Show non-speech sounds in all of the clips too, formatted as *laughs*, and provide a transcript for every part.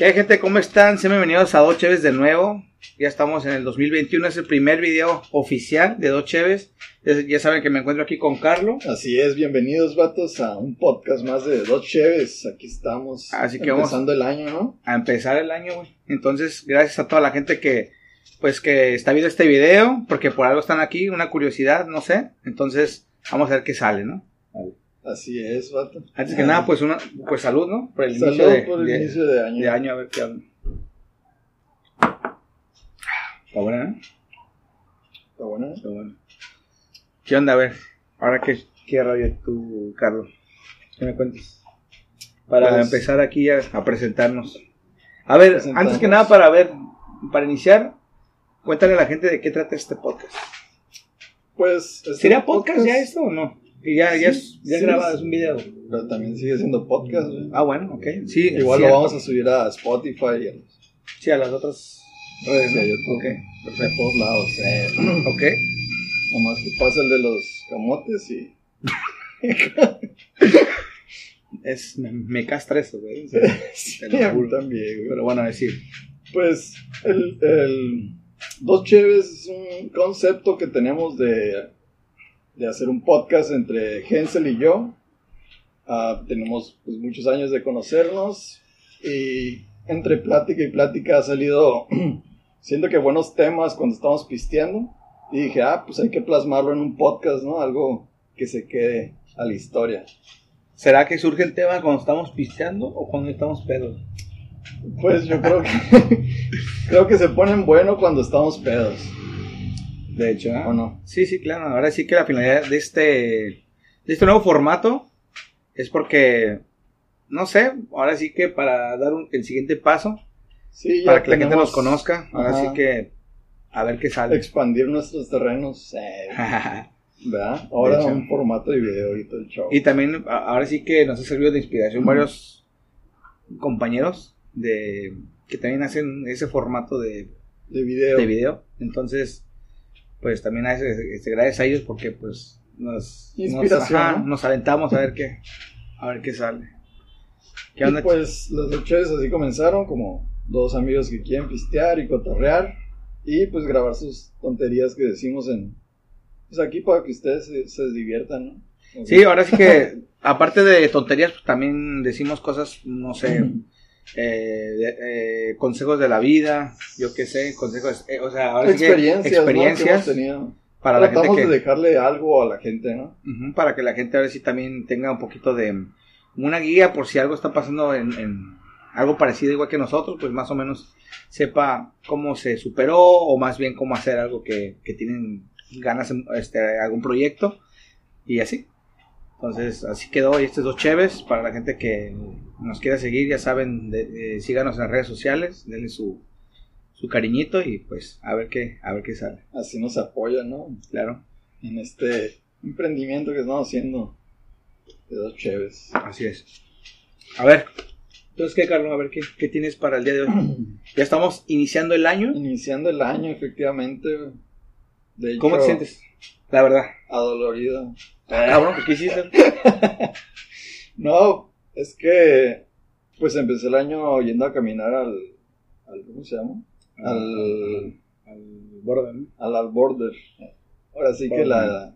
¿Qué hay gente? ¿Cómo están? Sean bienvenidos a Dos Cheves de nuevo. Ya estamos en el 2021, es el primer video oficial de Dos Cheves. Ya, saben que me encuentro aquí con Carlos. Así es, bienvenidos vatos a un podcast más de Dos Cheves. Aquí estamos Así que vamos- empezando el año, ¿no? a empezar el año, güey. Entonces, gracias a toda la gente que, pues, que está viendo este video, porque por algo están aquí, una curiosidad, no sé. Entonces, vamos a ver qué sale, ¿no? Así es, vato. Antes que nada, pues, una, pues salud, ¿no? Por el Salud inicio de, por el de- inicio de año. de año, a ver qué hablan. Está buena, ¿no? ¿Está buena? Está buena. ¿Qué onda? A ver, ahora que qué radio tú, Carlos. ¿Qué me cuentas? Para Pues- empezar aquí a, a presentarnos. A ver, Presentarnos. antes que nada, para ver, para iniciar, cuéntale a la gente de qué trata este podcast. Pues. este ¿Sería podcast ya esto o no? Y ya, ya, es, Sí, ya sí, grabado, es un video. Pero también sigue siendo podcast, güey. Ah, bueno, ok. Sí, Igual lo vamos a subir a Spotify y a, los- Sí, a las otras redes, Sí. YouTube. Ok, a perfecto. todos lados. eh. *clears throat* Ok. Nomás que pasa el de los camotes y. Es, me, me castra eso, güey. *laughs* sí, Te lo a mí también, güey. Pero bueno, a decir. Pues el, el Dos Cheves es un concepto que tenemos de, de hacer un podcast entre Hensel y yo. Ah, tenemos pues, muchos años de conocernos y entre plática y plática ha salido, *clears throat* siento que buenos temas cuando estamos pisteando. Y dije, ah, pues hay que plasmarlo en un podcast, ¿no? Algo que se quede a la historia. ¿Será que surge el tema cuando estamos pisteando o cuando estamos pedos? Pues yo creo que, *laughs* creo que se ponen bueno cuando estamos pedos. De hecho, ¿ah? ¿O no? Sí, sí, claro. Ahora sí que la finalidad de este, de este nuevo formato es porque, no sé, ahora sí que para dar un- el siguiente paso, Sí, para que la gente nos conozca, ahora Ajá. sí que a ver qué sale. expandir nuestros terrenos, eh, *laughs* ¿verdad? Ahora un formato de video y todo el show. y también ahora sí que nos ha servido de inspiración varios compañeros de que también hacen ese formato de, de video. de video. Entonces, pues también a veces, este, gracias a ellos porque pues nos, nos, ajá, ¿no? nos aventamos a ver qué, a ver qué sale. ¿Qué onda? pues las noches así comenzaron como dos amigos que quieren pistear y cotorrear y pues grabar sus tonterías que decimos en pues aquí para que ustedes se, se diviertan, ¿no? Sí, ahora sí que, *laughs* aparte de tonterías, pues también decimos cosas, no sé, *laughs* eh, de- eh, consejos de la vida, yo qué sé, consejos, eh, o sea, ahora sí que experiencias, ¿no? que experiencias hemos para la gente que, de dejarle algo a la gente, para que la gente ahora sí también tenga un poquito de una guía por si algo está pasando en, en algo parecido igual que nosotros, pues más o menos sepa cómo se superó o más bien cómo hacer algo que, que tienen ganas en este, algún proyecto y así. Entonces, así quedó y estos dos cheves para la gente que nos quiera seguir, ya saben, de- eh, síganos en las redes sociales, denle su, su cariñito y pues a ver qué, a ver qué sale. Así nos apoyan, ¿no? Claro, En este emprendimiento que estamos haciendo de dos cheves. así es. A ver, entonces qué, Carlos, a ver qué, qué tienes para el día de hoy. *clears throat* Ya estamos iniciando el año. Iniciando el año, efectivamente. De hecho, ¿Cómo te sientes? La verdad. Adolorido. Cabrón, pues, ¿qué hiciste? *laughs* No, es que pues empecé el año yendo a caminar al, al ¿cómo se llama? Al, al borde, ¿no? al, al border. Ahora sí que la,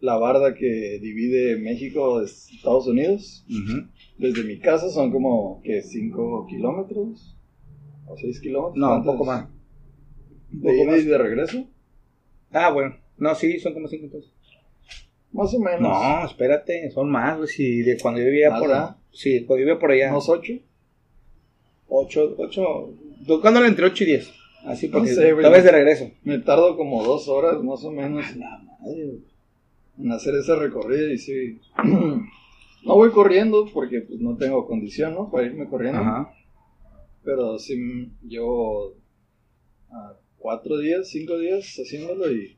la barda que divide México de Estados Unidos. Desde mi casa son como que 5 kilómetros o 6 kilómetros. No, un poco más. Un De poco ida más. y de regreso. Ah, bueno. No, sí, son como cinco entonces. Más o menos. No, espérate, son más, güey. Si de cuando yo vivía ¿Más, por verdad? Sí, cuando yo vivía por allá. Unos 8. Ocho, ocho. Tocándole entre ocho y diez. Así porque sé, güey. tal vez de regreso. Me tardo como dos horas más o menos La madre, en hacer ese recorrido y sí. *clears throat* No voy corriendo porque pues no tengo condición, ¿no? Para irme corriendo. Ajá. Pero sí llevo ah, cuatro días, cinco días haciéndolo y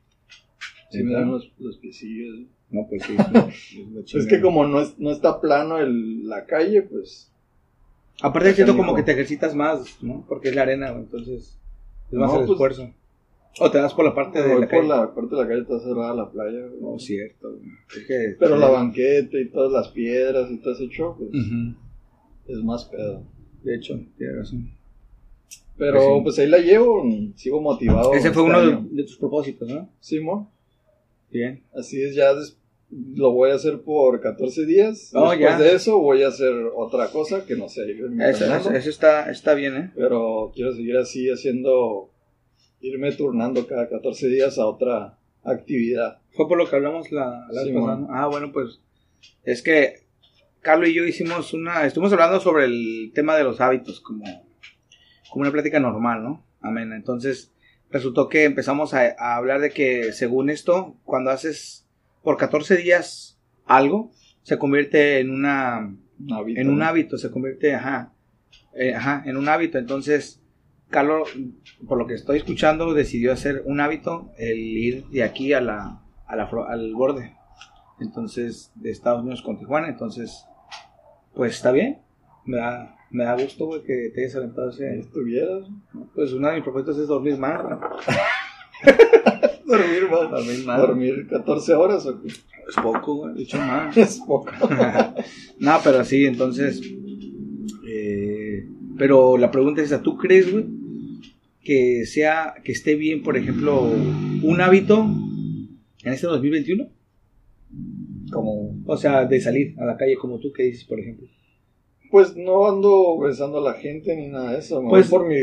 sí me dan los, los piecillos. No, pues sí. *laughs* Es que como no, es- no está plano el, la calle, pues Aparte siento como que te ejercitas más, ¿no? Porque es la arena, entonces es más No, el pues, esfuerzo. O te das por la parte de la por calle. la parte de la calle está cerrada la playa. güey. No, cierto. güey. Es que- Pero la banqueta y todas las piedras y todo ese show, pues es más pedo. de hecho, tienes razón. Pero Pues sí. pues ahí la llevo, sigo motivado. Ese fue este uno de, de tus propósitos, ¿no? Simón, Bien. así es, ya lo voy a hacer por 14 días. Después ya. de eso voy a hacer otra cosa que no sé. Eso, eso- eso está, está bien, ¿eh? Pero quiero seguir así haciendo, irme turnando cada 14 días a otra actividad. Fue por lo que hablamos la, la. Ah, bueno, pues es que Carlos y yo hicimos una, estuvimos hablando sobre el tema de los hábitos, como, como una plática normal, ¿no? Amén. Entonces resultó que empezamos a, a hablar de que según esto, cuando haces por 14 días algo, se convierte en una, Un hábito, en un ¿no? hábito, se convierte, ajá, eh, ajá, en un hábito. Entonces, Carlos, por lo que estoy escuchando, decidió hacer un hábito, el ir de aquí a la, a la al borde. Entonces, de Estados Unidos con Tijuana. Entonces, pues está bien. Me da, me da gusto, güey, que te hayas alentado Si estuvieras. Pues uno de mis propósitos es dormir más, güey. *laughs* Dormir más. Dormir más. Dormir 14 horas o qué? Es poco, güey, de hecho más. *laughs* Es poco. *laughs* no, pero sí, entonces. eh, pero la pregunta es esa: ¿tú crees, güey, que sea, que esté bien, por ejemplo, un hábito en este 2021? Como, O sea, de salir a la calle como tú, que dices, por ejemplo. Pues no ando besando a la gente ni nada de eso. Pues- por mi,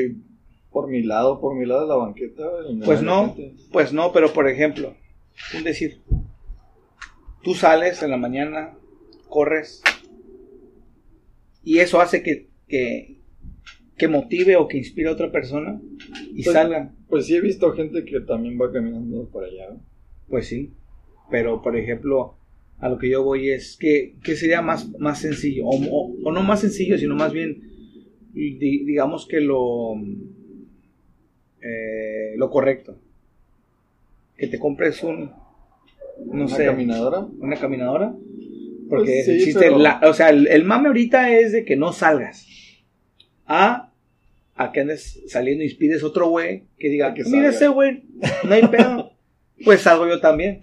por mi lado, por mi lado de la banqueta. Pues no, gente. pues no, pero por ejemplo, un decir, tú sales en la mañana, corres, y eso hace que, que, que motive o que inspire a otra persona y Pues- salgan. Pues sí he visto gente que también va caminando por allá. Pues sí, pero por ejemplo, a lo que yo voy es que, que sería más, más sencillo, o, o- o no más sencillo, sino más bien, di- digamos que lo, eh, lo correcto. Que te compres un, no Una sé, caminadora. una caminadora. Porque Pues sí, existe, pero- la- o sea, el, el mame ahorita es de que no salgas. A, a que andes saliendo y pides otro güey que diga, Que mira salga". ese güey, no hay pedo. *laughs* pues salgo yo también.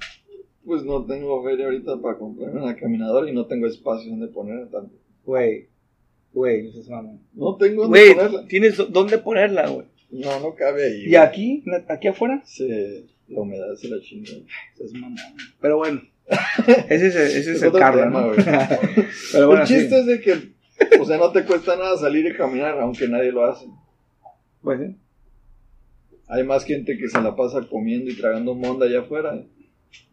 Pues no tengo feria ahorita para comprarme una caminadora y no tengo espacio donde ponerla tanto. Güey, güey, no seas mamón. No tengo donde Güey, ponerla. tienes dónde ponerla, güey. No, no cabe ahí. ¿Y aquí? ¿Aquí afuera? Se, la humedad se la chinga. Seas mamón. Pero bueno, *laughs* ese es, ese es Es el tema, ¿no? güey. *laughs* Pero bueno, el chiste sí. es de que, o sea, no te cuesta nada salir y caminar, aunque nadie lo hace. Pues sí. Hay más gente que se la pasa comiendo y tragando monda allá afuera.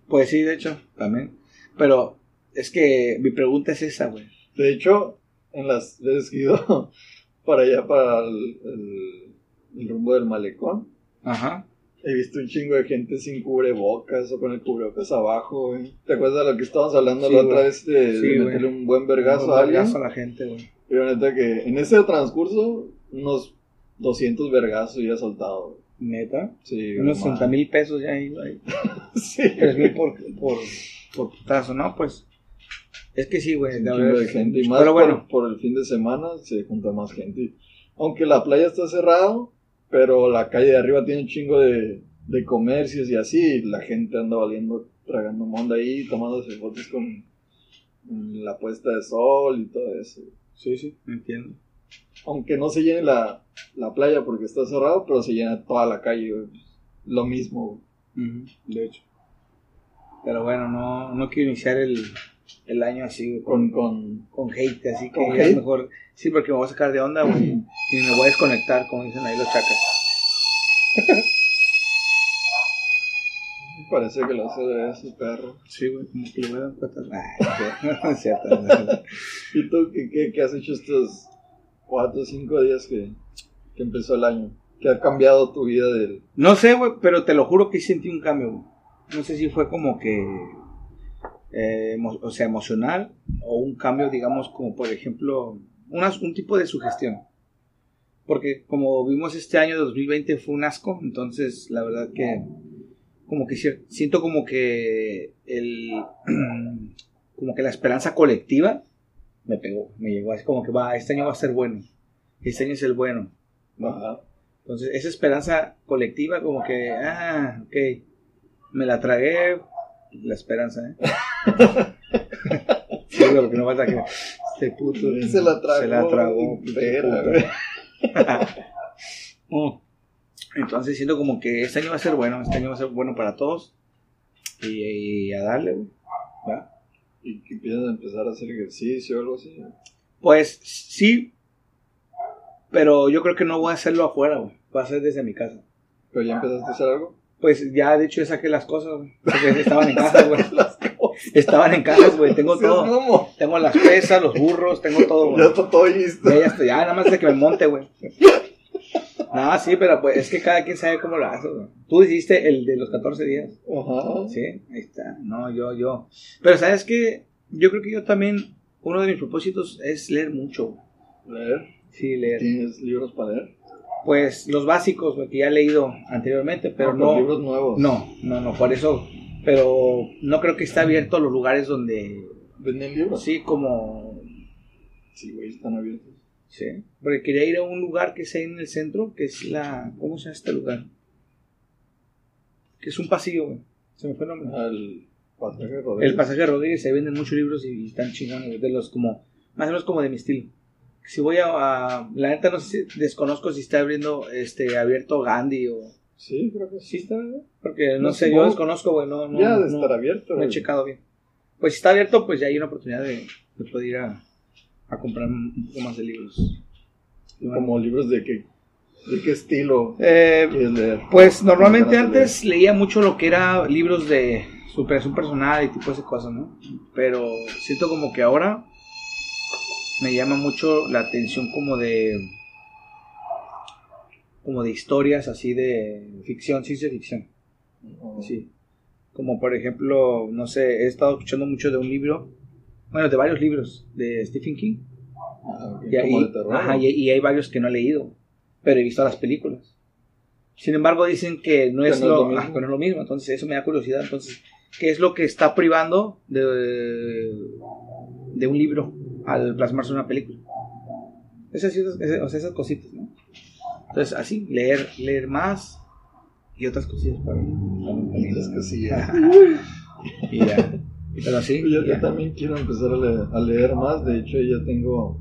Pues sí, de hecho, también. Pero es que mi pregunta es esa, güey. De hecho, en las veces que ido *laughs* para allá, para el, el- el rumbo del malecón, Ajá. he visto un chingo de gente sin cubrebocas o con el cubrebocas abajo, güey. ¿Te acuerdas de lo que estábamos hablando Sí, la otra güey. vez de, Sí, de güey. meterle un buen vergazo a alguien? vergazo a la gente, güey. Pero neta que en ese transcurso, unos 200 vergazos ya soltado. güey. Neta. Sí, Unos no 60 mil pesos ya ahí. *laughs* Sí. 3 mil por, por, por putazo, ¿no? Pues. Es que sí, güey. de de gente. Y más Pero bueno, por, el fin de semana se junta más gente. Aunque la playa está cerrada, pero la calle de arriba tiene un chingo de, de comercios y así. y la gente anda valiendo, tragando monda ahí, tomándose fotos con la puesta de sol y todo eso. sí, sí, entiendo. Aunque no se llene la, la playa porque está cerrado, pero se llena toda la calle. güey. Lo mismo. güey. De hecho. Pero bueno, no, no quiero iniciar el, el año así, güey, Con, con, con, hate, así que ¿Con ya hate? mejor. Sí, porque me voy a sacar de onda, güey. Y me voy a desconectar, como dicen ahí los chacas. *laughs* parece que lo hace de ese perro. Sí, güey, como que le voy a dar *laughs* *laughs* es cierto. no es cierto. ¿Y tú qué, qué, qué has hecho estos cuatro o cinco días que, que empezó el año? ¿Qué ha cambiado tu vida. No sé, güey, pero te lo juro que sentí un cambio. No sé si fue como que, eh, o sea, emocional o un cambio, digamos, como por ejemplo, un tipo de sugestión. Porque como vimos este año 2020 fue un asco, entonces la verdad que como que siento como que el *clears throat* como que la esperanza colectiva me pegó, me llegó así como que va, este año va a ser bueno. Este año es el bueno. Ajá. Entonces, esa esperanza colectiva, como que, ah, ok, me la tragué, la esperanza, ¿eh? *laughs* sí, no falta que Este puto. Se la tragó. Se la tragó. Oh. *laughs* Entonces siento como que este año va a ser bueno, este año va a ser bueno para todos. Y, y a darle, güey. Y que empiezas a empezar a hacer ejercicio o algo así. Pues sí, pero yo creo que no voy a hacerlo afuera, güey. Va a ser desde mi casa. Pero ya empezaste a hacer algo. Pues ya de hecho ya saqué las cosas, güey. Estaban en casa, güey. *laughs* Estaban en casa, güey. Tengo todo. Tengo las pesas, los burros, tengo todo, Ya güey. está todo listo. Ya, ya estoy, ya nada más de que me monte, güey. *laughs* No, sí, pero pues es que cada quien sabe cómo lo hace, güey. Tú hiciste el de los 14 días. Ajá. Sí, ahí está. No, yo, yo. Pero sabes que yo creo que yo también, uno de mis propósitos es leer mucho. güey. Leer. Sí, leer. ¿Tienes libros para leer? Pues los básicos, güey, que ya he leído anteriormente, pero No, no. libros nuevos. No, no, no, por eso. Pero no creo que esté abierto a los lugares donde. ¿Venden libros? Sí, como. Sí, güey, están abiertos. Sí. Porque quería ir a un lugar que es ahí en el centro, que es la. ¿Cómo se llama este lugar? Que es un pasillo, güey. Se me fue el nombre. Al pasaje Rodríguez. El pasaje Rodríguez, ahí venden muchos libros y, y están chingones, de los como, más o menos como de mi estilo. Si voy a, a- la neta no sé, si- desconozco si está abriendo, este, abierto Gandhi o, Sí, creo que sí está, porque no, No, sé, yo desconozco, güey, no, no, ya de no- estar abierto. no he checado bien. Pues si está abierto, pues ya hay una oportunidad de, de poder ir a, a comprar un poco más de libros. Como libros de qué, de qué estilo Eh, leer. Pues normalmente antes leía mucho lo que era libros de superación personal y tipo de cosas, ¿no? Pero siento como que ahora me llama mucho la atención como de como de historias así de ficción, ciencia ficción. Sí. Como por ejemplo, no sé, he estado escuchando mucho de un libro, bueno, de varios libros de Stephen King. Ah, Y, ahí- de terror. ajá, y- y hay varios que no he leído, pero he visto las películas. Sin embargo, dicen que no es, no es lo, lo mismo. ah, que no es lo mismo, entonces eso me da curiosidad. Entonces, ¿qué es lo que está privando de, de un libro al plasmarse en una película? Esas, esas, esas- o sea, esas cositas, ¿no? Entonces, así, leer, leer más y otras cosillas para mí. Otras cosillas. Y ya. Pero así, Yo, también quiero empezar a leer, a leer más. De hecho, ya tengo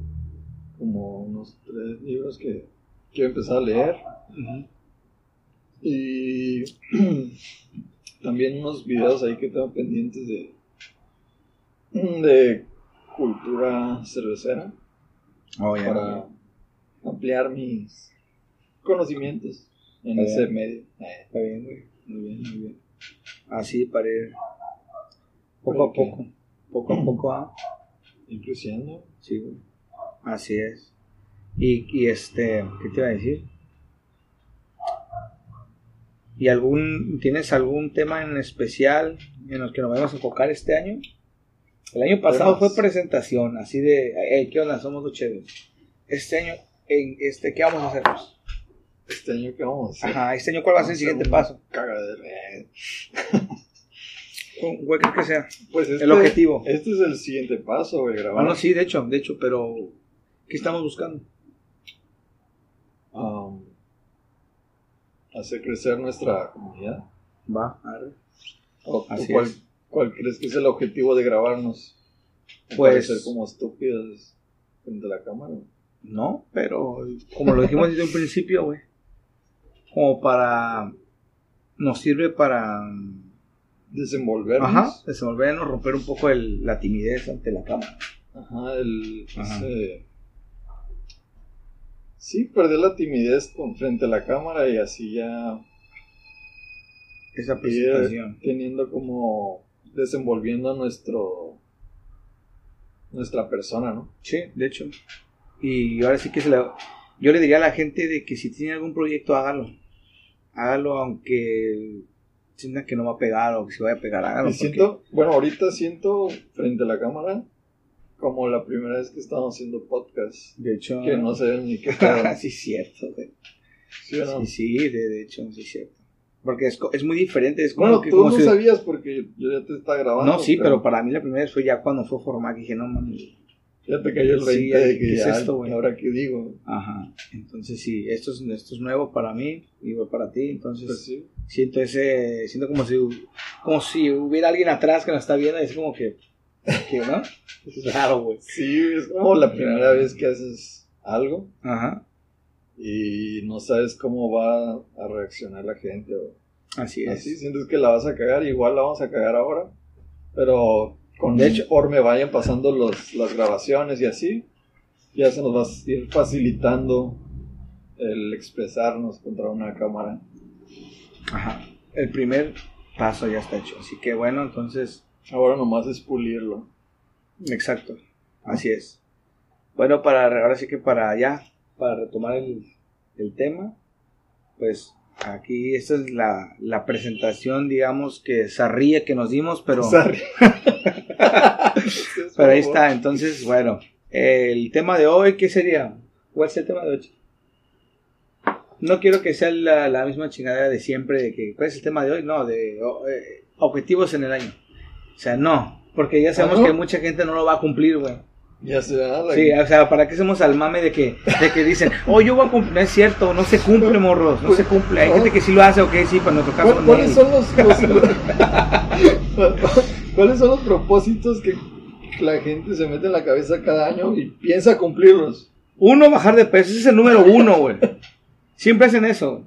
como unos tres libros que quiero empezar a leer. Y *clears throat* también unos videos ahí que tengo pendientes de, de cultura cervecera Oh, ya, para ampliar mis conocimientos en Está ese bien. medio. Está bien, güey. Muy bien, muy bien. Así para ir poco a ¿Para qué? poco. Poco a *clears throat* poco, ah. creciendo. Sí, güey. Así es. Y, y este, ¿qué te iba a decir? ¿Y algún, tienes algún tema en especial en el que nos vamos a enfocar este año? El año pasado fue presentación, así de, hey, ¿qué onda? Somos los chéveres. Este año, en este, ¿qué vamos a hacer? Este año que vamos a hacer. Ajá, este año, ¿cuál va a ser el siguiente paso? Cagadero. *laughs* Eh, ¿Cuál crees que sea? Pues este, El objetivo. Este es el siguiente paso, güey, grabar. Bueno, sí, de hecho, de hecho, pero ¿qué estamos buscando? um, hacer crecer nuestra comunidad. Va, arre. ¿O, o Así cuál, es. cuál crees que es el objetivo de grabarnos? Pues- ser como estúpidos frente a la cámara. No, pero como lo dijimos desde un principio, güey. Como para. Nos sirve para. Desenvolvernos. Ajá, desenvolvernos, romper un poco el- la timidez ante la cámara. Ajá, el. Ajá. ese- Sí, perder la timidez con, frente a la cámara y así ya Esa presentación. teniendo como desenvolviendo nuestro nuestra persona, ¿no? Sí, de hecho. Y ahora sí que se la- yo le diría a la gente de que si tiene algún proyecto, hágalo. Hágalo aunque sientan que no va a pegar o que si vaya a pegar, siento, bueno, ahorita siento frente a la cámara como la primera vez que estamos haciendo podcast, de hecho, que no sé ni qué *laughs* sí, cierto, güey. ¿Sí no? Sí, sí, de, de hecho, sí, es cierto. Porque es, es muy diferente. Es como Bueno, que, tú como no si- sabías porque yo ya te estaba grabando. No, sí, pero para mí la primera vez fue ya cuando fue formal. que Dije, no mames. Ya te cayó el Sí, 20 de que ¿qué es ya, esto, güey? ahora qué digo. Ajá. Entonces, sí, esto es, esto es nuevo para mí y para ti. Entonces, Pues sí. siento ese. Siento como si, como si hubiera alguien atrás que nos está viendo y es como que. ¿Qué, no? *laughs* Es raro, güey. Sí, es como la primera vez que haces algo Ajá. y no sabes cómo va a reaccionar la gente. O Así es. así, sientes que la vas a cagar, igual la vamos a cagar ahora. Pero con hecho- conforme vayan pasando los, las grabaciones y así, ya se nos va a ir facilitando el expresarnos contra una cámara. Ajá. El primer paso ya está hecho. Así que bueno, entonces, Ahora nomás es pulirlo. exacto. Así es. Bueno, para ahora sí que para ya, para retomar el, el tema, pues aquí esta es la, la presentación, digamos, que zarría que nos dimos, pero. *laughs* *laughs* pero ahí está. Entonces, bueno, el tema de hoy, ¿qué sería? ¿Cuál es el tema de hoy? No quiero que sea la, la misma chingadera de siempre, de que, ¿cuál es el tema de hoy? No, de o- eh, objetivos en el año. O sea, no, porque ya sabemos ¿Ah, no? que mucha gente no lo va a cumplir, güey. Ya se da la- Sí, o sea, ¿para qué hacemos al mame de que, de que dicen, *laughs* oh, yo voy a cumplir? No es cierto, no se cumple, morros, no se cumple. Hay gente que sí lo hace, ok, sí, para nuestro caso ¿Cuál- no. ¿Cuáles son los, los- *laughs* ¿Cuáles son los propósitos que la gente se mete en la cabeza cada año y piensa cumplirlos? Uno, bajar de peso, ese es el número uno, güey. Siempre hacen eso,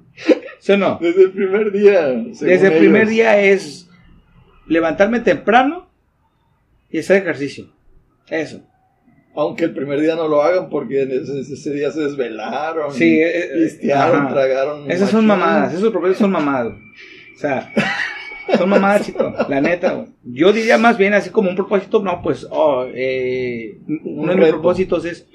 ¿sí o no? Desde el primer día. Desde el primer día es levantarme temprano y hacer ejercicio. Eso. Aunque el primer día no lo hagan porque ese, ese día se desvelaron. Sí, y eh, eh, pistearon, tragaron. Esas son mamadas, esos propósitos son mamadas. O sea, son mamadas, chico, la neta, güey. Yo diría más bien así como un propósito, no, pues, oh, eh, uno de mis propósitos es,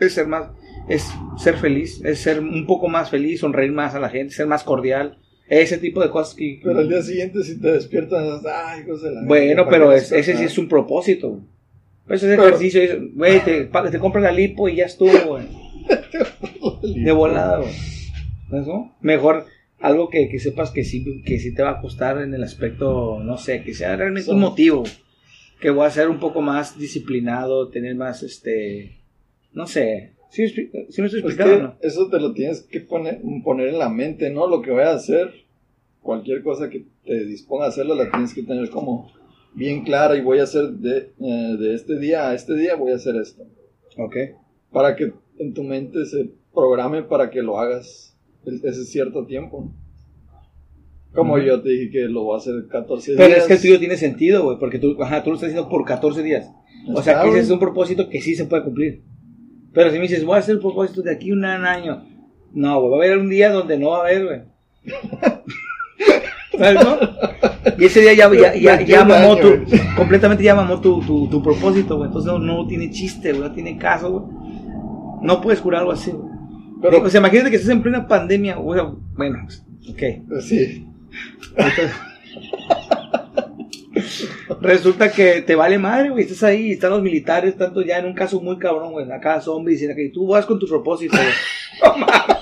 es ser más, es ser feliz, es ser un poco más feliz, sonreír más a la gente, ser más cordial, ese tipo de cosas que... Pero al día siguiente, si te despiertas, ay, hijos de la Bueno, ¿para pero es- ese sí es un propósito. güey. Pues ese Pero- ejercicio, es, güey, te, *laughs* te compras la lipo y ya estuvo, güey. *laughs* De volada, güey. ¿Eso? Mejor algo que, que sepas que sí, que sí te va a costar en el aspecto, no sé, que sea realmente un motivo. Que voy a ser un poco más disciplinado, tener más, este, no sé. ¿Sí, sí me estoy Pues explicando que o no? eso te lo tienes que poner, poner en la mente, ¿no? Lo que vayas a hacer, cualquier cosa que te disponga a hacerlo, la tienes que tener como bien clara y voy a hacer de, eh, de este día a este día, voy a hacer esto. Ok. Para que en tu mente se programe para que lo hagas ese cierto tiempo. Como Ujú. yo te dije que lo voy a hacer 14 Pero días. es que el tuyo tiene sentido, güey, porque tú, ajá, tú lo estás haciendo por 14 días. O sea, que ese es un propósito que sí se puede cumplir. Pero si me dices, voy a hacer el propósito de aquí un año. No, güey, va a haber un día donde no va a haber, güey. *laughs* ¿Sabes, no? Y ese día ya, ya, ya, ya un mamó tu, completamente ya mamó tu, tu, tu propósito, güey. Entonces no, no tiene chiste, güey, no tiene caso, güey. No puedes curar algo así, güey. Pero, o sea, imagínate que estás en plena pandemia, güey. Bueno, pues, ok. sí. Entonces, *laughs* Resulta que te vale madre, güey. Estás ahí, están los militares, tanto ya en un caso muy cabrón, güey. Acá zombies, y que tú vas con tu propósito, güey. *laughs* No mames.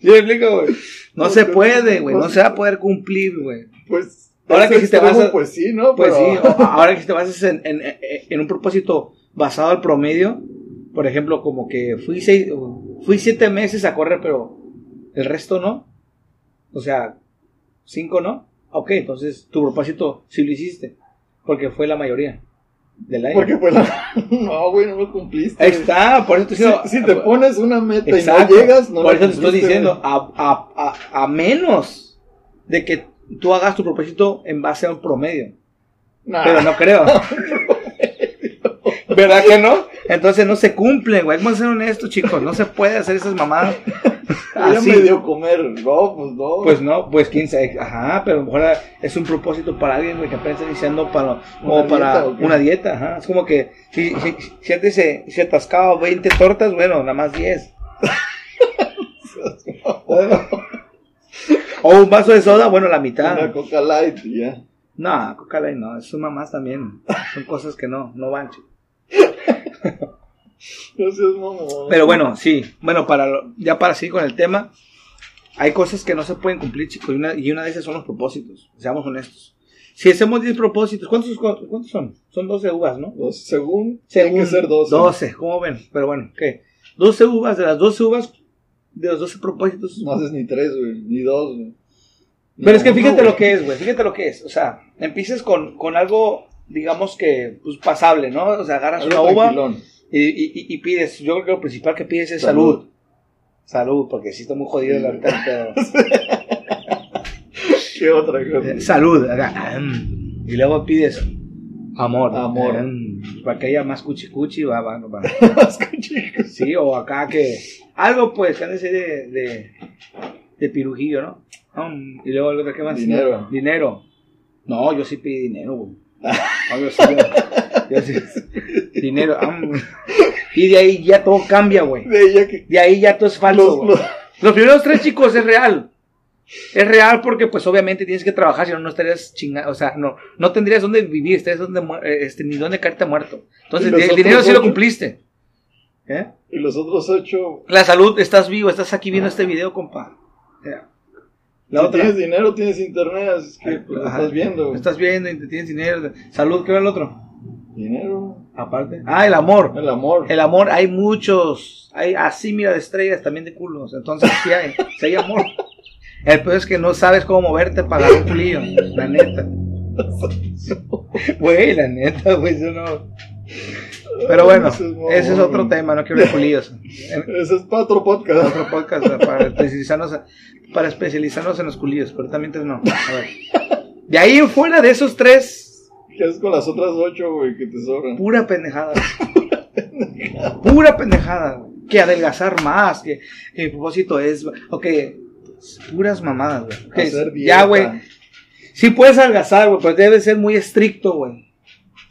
¿Sí me explico, güey? No No, se puede, güey. No se va a poder cumplir, güey. Pues, Ahora que si te vas a- Pues sí, ¿no? Pues Pero- sí, o- *laughs* ahora que te basas en, en, en un propósito basado al promedio, por ejemplo, como que fui seis, fui siete meses a correr, pero el resto no. O sea, cinco no. Ok, entonces tu propósito sí lo hiciste, porque fue la mayoría del año. Porque pues la... *laughs* no, güey, no lo cumpliste. Ahí está, por eso te Si, estoy diciendo- si te pones una meta Exacto, y no llegas, no por eso te estoy diciendo, a, a, a, a menos de que tú hagas tu propósito en base a un promedio. Nah. Pero no creo. *laughs* ¿Verdad que no? Entonces no se cumple, güey. Vamos a ser honestos, chicos. No se puede hacer esas mamadas. *laughs* Así. me dio comer. No, pues no. Pues no, pues quién sabe. Ajá, pero a lo mejor es un propósito para alguien, güey, que apenas está iniciando para, como ¿Una para dieta una dieta. Ajá. Es como que si, si, si antes se, se atascaba 20 tortas, bueno, nada más 10. *laughs* o un vaso de soda, bueno, la mitad. Una coca light ya. No, Coca-Cola no, son mamás también. Son cosas que no, no van, chico. *laughs* No seas mamón. Pero bueno, sí. Bueno, para ya para seguir con el tema, hay cosas que no se pueden cumplir, chicos. Y una, y una de esas son los propósitos. Seamos honestos. Si hacemos 10 propósitos, ¿cuántos, cuántos son? Son 12 uvas, ¿no? Dos, según, Según tiene que ser 12. 12, ¿cómo ven? Pero bueno, ¿qué? 12 uvas, de las 12 uvas, de los 12 propósitos. No haces ni tres, güey. Ni dos, güey. Ni Pero es que fíjate güey. lo que es, güey. Fíjate lo que es. O sea, empiezas con, con algo digamos que, pues pasable, ¿no? O sea, agarras Algo una uva y, y- y- y pides, yo creo que lo principal que pides es salud. Salud, porque sí está muy jodido la *laughs* ahorita. ¿Qué otra cosa? Salud. acá, mm, Y luego pides amor. Amor. mm, Para que haya más cuchi cuchi, va, va, va. *laughs* Escuché. Sí, o acá que. Algo pues, que han de ser de, de, de pirujillo, ¿no? Mm, Y luego, ¿qué más? Dinero. Dinero. No, yo sí pedí dinero, güey. *laughs* Dinero. mm. Y de ahí ya todo cambia, güey. De ahí ya todo es falso, Los- los- Los primeros tres chicos es real. Es real porque pues obviamente tienes que trabajar, si no no estarías chingado, o sea, no, no tendrías dónde vivir, estarías donde, eh, este, ni dónde caerte muerto. Entonces ¿Y los el dinero sí lo cumpliste. ¿Eh? Y los otros ocho. La salud, estás vivo, estás aquí viendo este video, compa. Ya. La otra. tienes dinero, tienes internet. Es que pues, estás viendo. Estás viendo y te tienes dinero. Salud, ¿qué era el otro? Dinero. Aparte. Ah, el amor. El amor. El amor, hay muchos. Hay así, mira, de estrellas, también de culos. Entonces, sí hay, sí hay amor. El peor es que no sabes cómo moverte para un culillo. La neta. *laughs* Güey, la neta, güey, yo no. Pero bueno, Ese es otro tema, no quiero. En *laughs* Ese es para otro podcast. otro podcast para especializarnos, para especializarnos en los culillos, pero también no. A ver. De ahí fuera de esos tres, ¿Qué haces con las otras ocho, güey, que te sobran? pura pendejada. *laughs* Pura pendejada. güey. Que adelgazar más, que, que mi propósito es, ok, puras mamadas, güey. Ya, güey. Sí puedes adelgazar, güey, pero debe ser muy estricto, güey.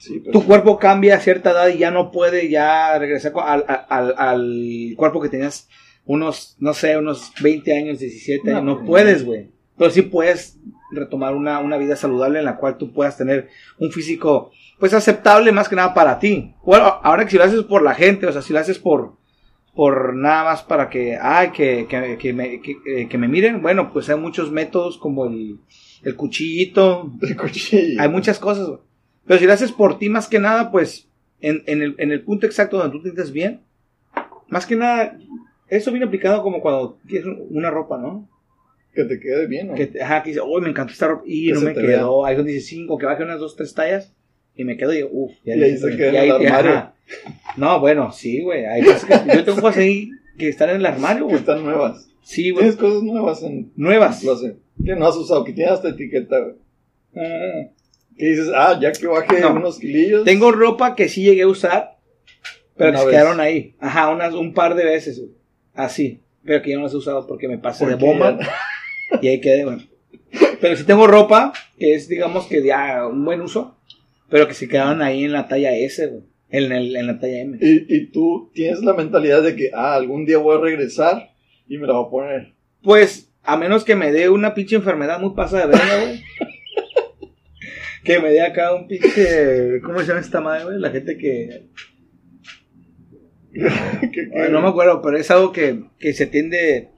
Sí, Tu cuerpo cambia a cierta edad y ya no puede ya regresar al, al, al cuerpo que tenías unos, no sé, unos 20 años, 17 años. No, No pues, puedes, güey. Pero sí puedes retomar una, una vida saludable en la cual tú puedas tener un físico, pues aceptable más que nada para ti. Bueno, ahora que si lo haces por la gente, o sea, si lo haces por, por nada más para que, ay, que, que, que me, que, eh, que me miren, bueno, pues hay muchos métodos como el, el cuchillito, el cuchillo. hay muchas cosas, güey. Pero si lo haces por ti más que nada, pues en, en, el, en el punto exacto donde tú te sientes bien, más que nada, eso viene aplicado como cuando quieres una ropa, ¿no? Que te quede bien, ¿no? Que, te- ajá, que dice, uy, me encantó esta ropa y Que no me quedó. Ahí donde dice cinco, que baje unas dos, tres tallas y me quedo y digo, uff, Y ahí se queda en el armario. ajá. No, bueno, sí, güey. hay que- Yo tengo cosas ahí que están en el armario, Que güey. están nuevas. Sí, güey. Tienes cosas nuevas en Nuevas. lo sé. Que no has usado, que tienes hasta etiqueta, güey. Mm. Que dices, ah, ya que bajé No. unos kilillos. Tengo ropa que sí llegué a usar, pero que se quedaron ahí. Ajá, unas, un par de veces. Así. Pero que ya no las he usado porque me pasé de Porque bomba ya- y ahí quedé, bueno. Pero sí tengo ropa que es, digamos, que ya un buen uso, pero que se quedaron ahí en la talla S, güey. En, el- en la talla M. Y, y tú tienes la mentalidad de que, ah, algún día voy a regresar y me la voy a poner. Pues, a menos que me dé una pinche enfermedad muy pasada de verga, güey. Que me dé acá un pinche. ¿Cómo se llama esta madre, güey? La gente que. *laughs* Que- que- Ay, no me acuerdo, pero es algo que, que se tiende.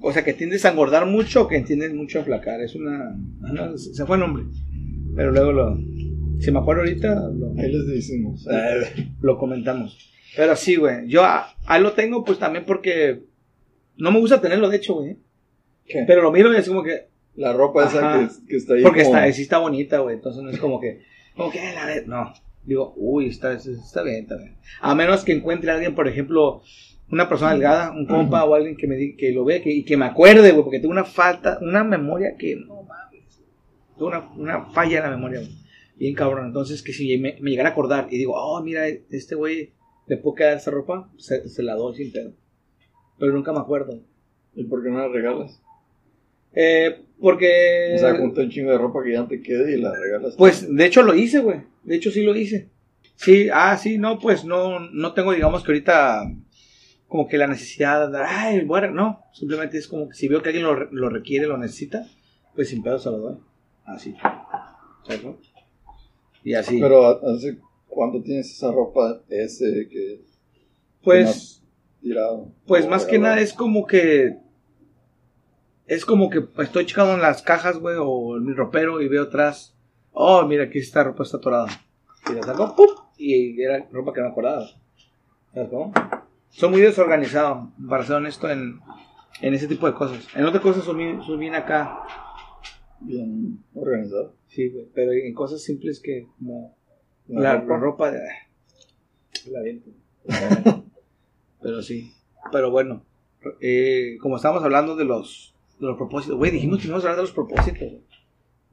O sea, que tiendes a engordar mucho o que tiendes mucho a flacar. Es una. ah, no, se fue el nombre. Pero luego lo. Si me acuerdo ahorita, lo, Ahí les decimos. Ah, *laughs* lo comentamos. Pero sí, güey. Yo ahí lo tengo, pues también porque. No me gusta tenerlo, de hecho, güey. ¿Qué? Pero lo miro y es como que. La ropa esa que, que está ahí. Porque como- está, sí está bonita, güey. Entonces no es como que. Como que la vez. No. Digo, uy, está, está bien, está bien. A menos que encuentre a alguien, por ejemplo, una persona delgada, un compa o alguien que me di- que lo vea que, y que me acuerde, güey, porque tengo una falta, una memoria que no mames. Tengo una, una falla en la memoria, güey. Bien cabrón. Entonces, que si me, me llegara a acordar y digo, oh, mira, este güey le puedo quedar esa ropa, se, se la doy sin pedo. Pero nunca me acuerdo. ¿Y por qué no la regalas? Eh, porque. O sea, junta un chingo de ropa que ya te quede y la regalas. Pues de hecho lo hice, güey. De hecho sí lo hice. Sí, ah, sí, no, pues no, no tengo, digamos que ahorita como que la necesidad de, ay, bueno, no. Simplemente es como que si veo que alguien lo, lo requiere, lo necesita, pues sin pedo se lo doy. Así. ¿Sabes, no? Y así. Pero ¿hace cuánto tienes esa ropa ese que pues, tirado? pues más que nada es como que, es como que estoy checando en las cajas, güey, o en mi ropero y veo atrás, oh, mira, aquí esta ropa está atorada. Y la saco, ¡pum! Y era ropa que no me acordaba. ¿Sabes cómo? Soy muy desorganizado, para ser honesto, en, en ese tipo de cosas. En otras cosas soy bien, soy bien acá, Bien organizado. sí, güey, pero en cosas simples que como La, ropa de... La viento. *laughs* Pero sí. Pero bueno. eh, como estábamos hablando de los, de los propósitos. Güey, dijimos que íbamos a hablar de los propósitos.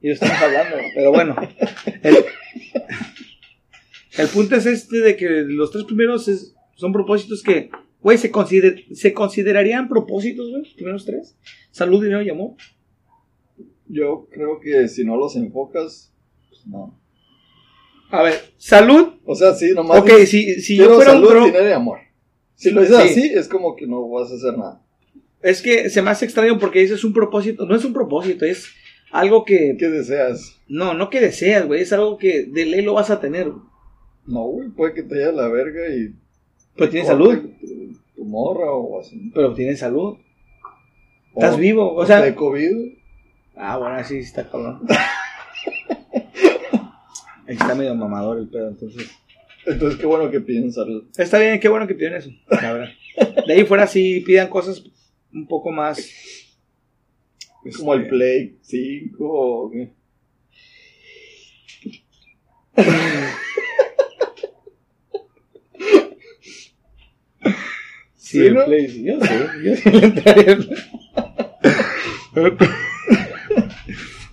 Y lo estamos hablando. Pero bueno. El, el punto es este de que los tres primeros es- son propósitos que, güey, se, consider- se considerarían propósitos, güey. Los primeros tres. Salud, dinero y amor. Yo creo que si no los enfocas, pues no. A ver, salud. O sea, sí, nomás. Ok, si, si yo fuera un salud, pro- dinero y amor. Si lo dices Sí. así, es como que no vas a hacer nada. Es que se me hace extraño porque ese es un propósito. No es un propósito, es algo que. ¿Qué deseas? No, no que deseas, güey. Es algo que de ley lo vas a tener. güey. No, güey, puede que te lleve a la verga y. Pero tienes salud. Tu, tu morra o así. Pero tienes salud. Estás vivo. O sea. de COVID. Ah, bueno, así está cabrón. *laughs* Está medio mamador el pedo, entonces. Entonces, qué bueno que piden salud. Está bien, qué bueno que piden eso. la verdad. De ahí fuera sí pidan cosas un poco más. Es como el Play 5 o. Sí, ¿Sí, el no? Play, sí, yo sé, yo sí *laughs* le entraría. *laughs*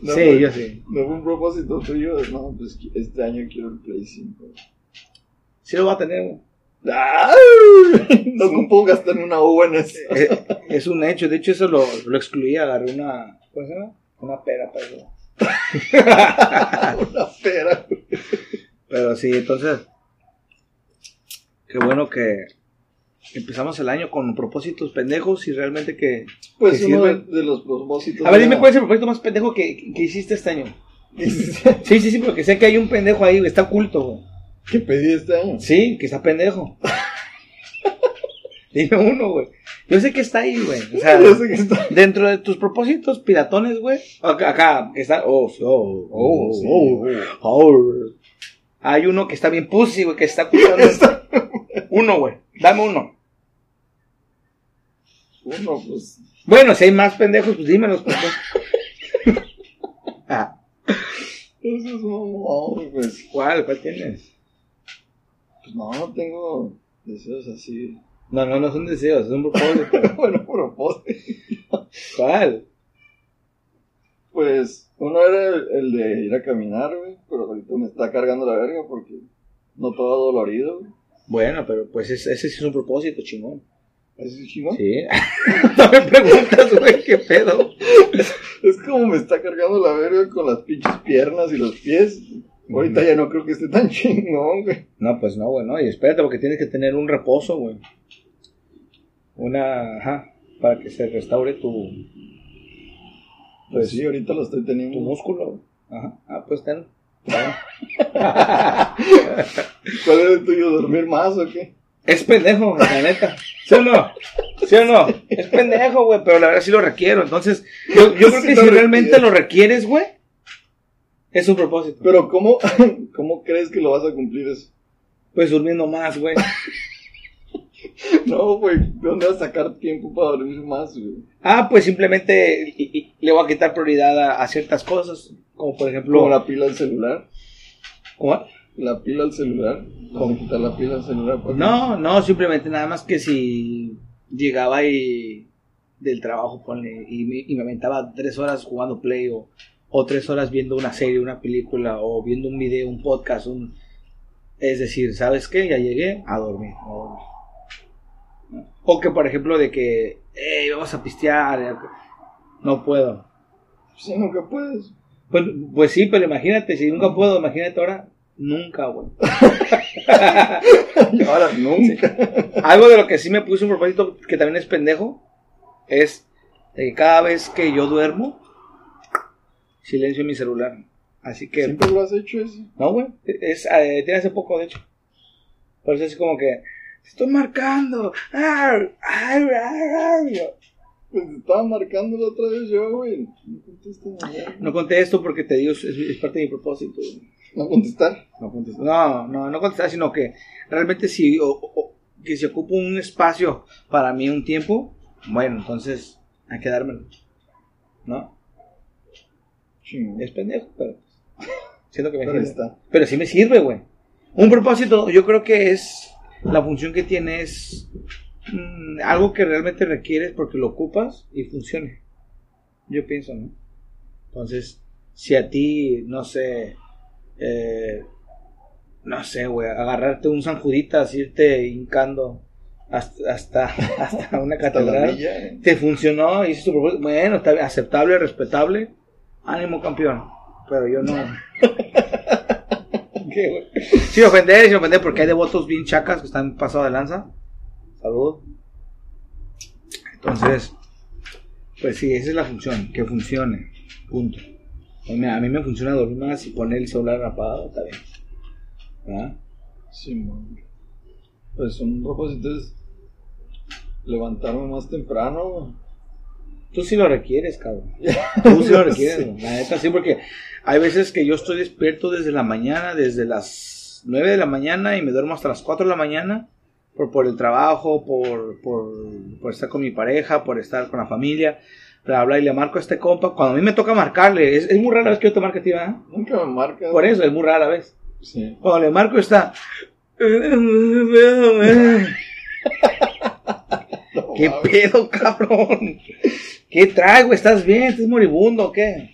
No, sí, güey. yo sí. No fue un propósito tuyo. No, pues este año quiero el Play 5. Sí lo va a tener. No ocupo gastar una uva en eso. Eh, Es un hecho, de hecho eso lo, lo excluí, agarré una, ¿cómo se llama? Una pera para eso. *laughs* una pera. Pero sí, entonces, qué bueno que empezamos el año con propósitos pendejos y realmente que... Pues que uno de, sirven. de los propósitos. A ver, dime cuál es el propósito más pendejo que, que hiciste este año. *laughs* Sí, sí, sí, porque sé que hay un pendejo ahí, está oculto, güey. Que pedí este año. Sí, que está pendejo. *laughs* Dime uno, güey. Yo sé que está ahí, güey. O sea, *laughs* Yo sé que está- dentro de tus propósitos piratones, güey. Acá, acá, que está... Oh, sí, oh, Oh, sí, oh, oh. oh. Hay uno que está bien pussy, güey, que está ocultando. *laughs* uno, güey. Dame uno. Uno, pues. Bueno, si hay más pendejos, pues dímelos. Pues, ah, Eso es mamón, pues. ¿Cuál? ¿Cuál tienes? Pues no, no tengo deseos así. No, no, no son deseos, es un propósito. *laughs* bueno, propósito. ¿Cuál? Pues uno era el, el de ir a caminar, güey. Pero ahorita me está cargando la verga porque no todo dolorido, güey. Bueno, pero pues es- ese sí es un propósito, chingón. ¿Así chingón? Sí. *laughs* no me preguntas, güey, qué pedo. *laughs* Es como me está cargando la verga con las pinches piernas y los pies. Ahorita ya no creo que esté tan *laughs* chingón, güey. No, pues no, güey, no. Y espérate, porque tienes que tener un reposo, güey. Una, ajá, para que se restaure tu, Pues sí, ahorita lo estoy tu teniendo. músculo. güey. Ajá, ah, pues ten. *laughs* ¿Cuál era el tuyo? ¿Dormir más o qué? Es pendejo, la neta. ¿Sí o no? ¿Sí o no? Es pendejo, güey, pero la verdad sí lo requiero. Entonces, yo, yo *laughs* creo Sí que si realmente lo requieres, güey, es un propósito. Pero ¿cómo, *laughs* ¿cómo crees que lo vas a cumplir eso? Pues durmiendo más, güey. *laughs* No, güey, ¿de dónde vas a sacar tiempo para dormir más, güey? Ah, pues simplemente le voy a quitar prioridad a, a ciertas cosas, como por ejemplo... Como la pila al celular. ¿Cómo? La pila al celular. ¿Cómo? ¿Cómo quitar la pila al celular? No, no, simplemente nada más que si llegaba y del trabajo, ponle, y me, y me aventaba tres horas jugando play o, o tres horas viendo una serie, una película o viendo un video, un podcast, un... Es decir, ¿sabes qué? Ya llegué a dormir. a dormir. ¿No? O que, por ejemplo, de que, hey, vamos a pistear. No puedo. Sí, nunca puedes. Pues, pues sí, pero imagínate, si nunca puedo, imagínate ahora, nunca, güey. *laughs* Ahora, nunca. Algo de lo que sí me puse un propósito que también es pendejo es de que cada vez que yo duermo, silencio mi celular. Así que, ¿Siempre lo has hecho eso? no, güey, es, eh, tiene hace poco, de hecho. Por eso es como que, estoy marcando. Ar, ar, ar. Yo, Pues te estaba marcando la otra vez yo, güey. No contestas nada. No contesto porque te digo, es, es parte de mi propósito. güey. No contestar. No contesto. No, no, no contestar, sino que realmente si, o- o- que si ocupo un espacio para mí, un tiempo, bueno, entonces hay que dármelo. ¿No? Chingón. Es pendejo, pero siento que me Pero sirve. está. Pero sí me sirve, güey. Un propósito, yo creo que es la función que tiene es mm, algo que realmente requieres porque lo ocupas y funcione. Yo pienso, ¿no? Entonces, si a ti, no sé, eh, no sé, güey, agarrarte un San Juditas, irte hincando hasta, hasta, hasta una Hasta catedral, milla, ¿eh? te funcionó, hiciste tu propósito. Bueno, está aceptable, respetable. Ánimo, campeón. Pero yo no. *laughs* ¿Qué? Sin ofender, sin ofender, porque hay devotos bien chacas que están pasados de lanza. Saludos. Entonces, pues sí, esa es la función, que funcione. Punto. A mí, a mí me funciona dormir más y poner el celular apagado, está bien. ¿Verdad? Sí. Pues un propósito es levantarme más temprano. Tú sí lo requieres, cabrón. *laughs* Tú sí lo requieres, güey. la neta sí, porque hay veces que yo estoy despierto desde la mañana, desde las 9 de la mañana y me duermo hasta las 4 de la mañana por, por el trabajo, por, por, por estar con mi pareja, por estar con la familia. Bla, bla, y le marco a este compa. Cuando a mí me toca marcarle, es, es muy rara la vez que yo te marque a ti, ¿verdad? Nunca me marca. Por eso, es muy rara la vez. Sí. Cuando le marco está... *laughs* *laughs* ¿Qué pedo, *laughs* cabrón? ¿Qué traigo? ¿Estás bien? ¿Estás moribundo o qué?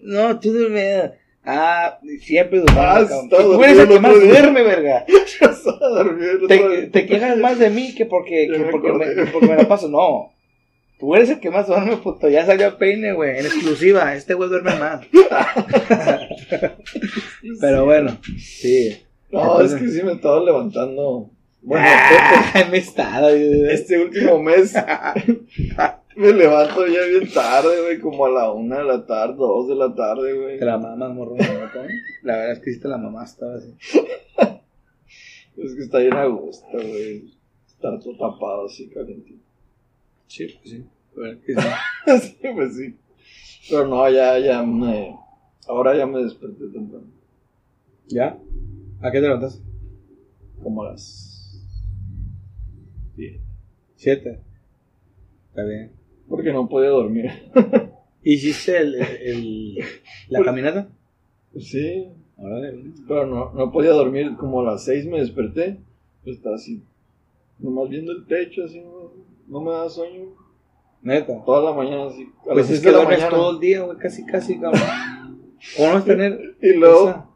No, tú duerme. Ah, siempre duerme. Ah, Tú eres el que más duerme, verga. *laughs* Yo estaba Te, quejas más de mí que porque, que porque, me, porque me la paso. *laughs* No. Tú eres el que más duerme, puto. Ya salió a peine, güey. En exclusiva. Este güey duerme más. Pero bueno, sí. No, es que sí me estaba levantando. Bueno, Ah, *laughs* me está. este último mes *laughs* me levanto ya bien tarde, güey, como a la una de la tarde, dos de la tarde, güey. Te la mamas, morro. La verdad es que sí te la mamaste ahora sí. *laughs* Es que está bien a gusto, güey. Estar todo tapado así, calientito. Sí, pues sí. Que sí. sí, pues sí. Pero no, ya, ya me. Ahora ya me desperté temprano. ¿Ya? ¿A qué te levantas? Como a las. Siete. Está bien. Porque no podía dormir. *laughs* ¿Hiciste el, el- la caminata? sí, Órale, pero no, no podía dormir. Como a las seis me desperté. Pues estaba así. Nomás viendo el techo, así. No, no me da sueño. Neta. Toda la mañana, así. A Pues es que duermes mañana. todo el día, güey. Casi, casi, cabrón. ¿Cómo no es tener *laughs* Y luego, esa-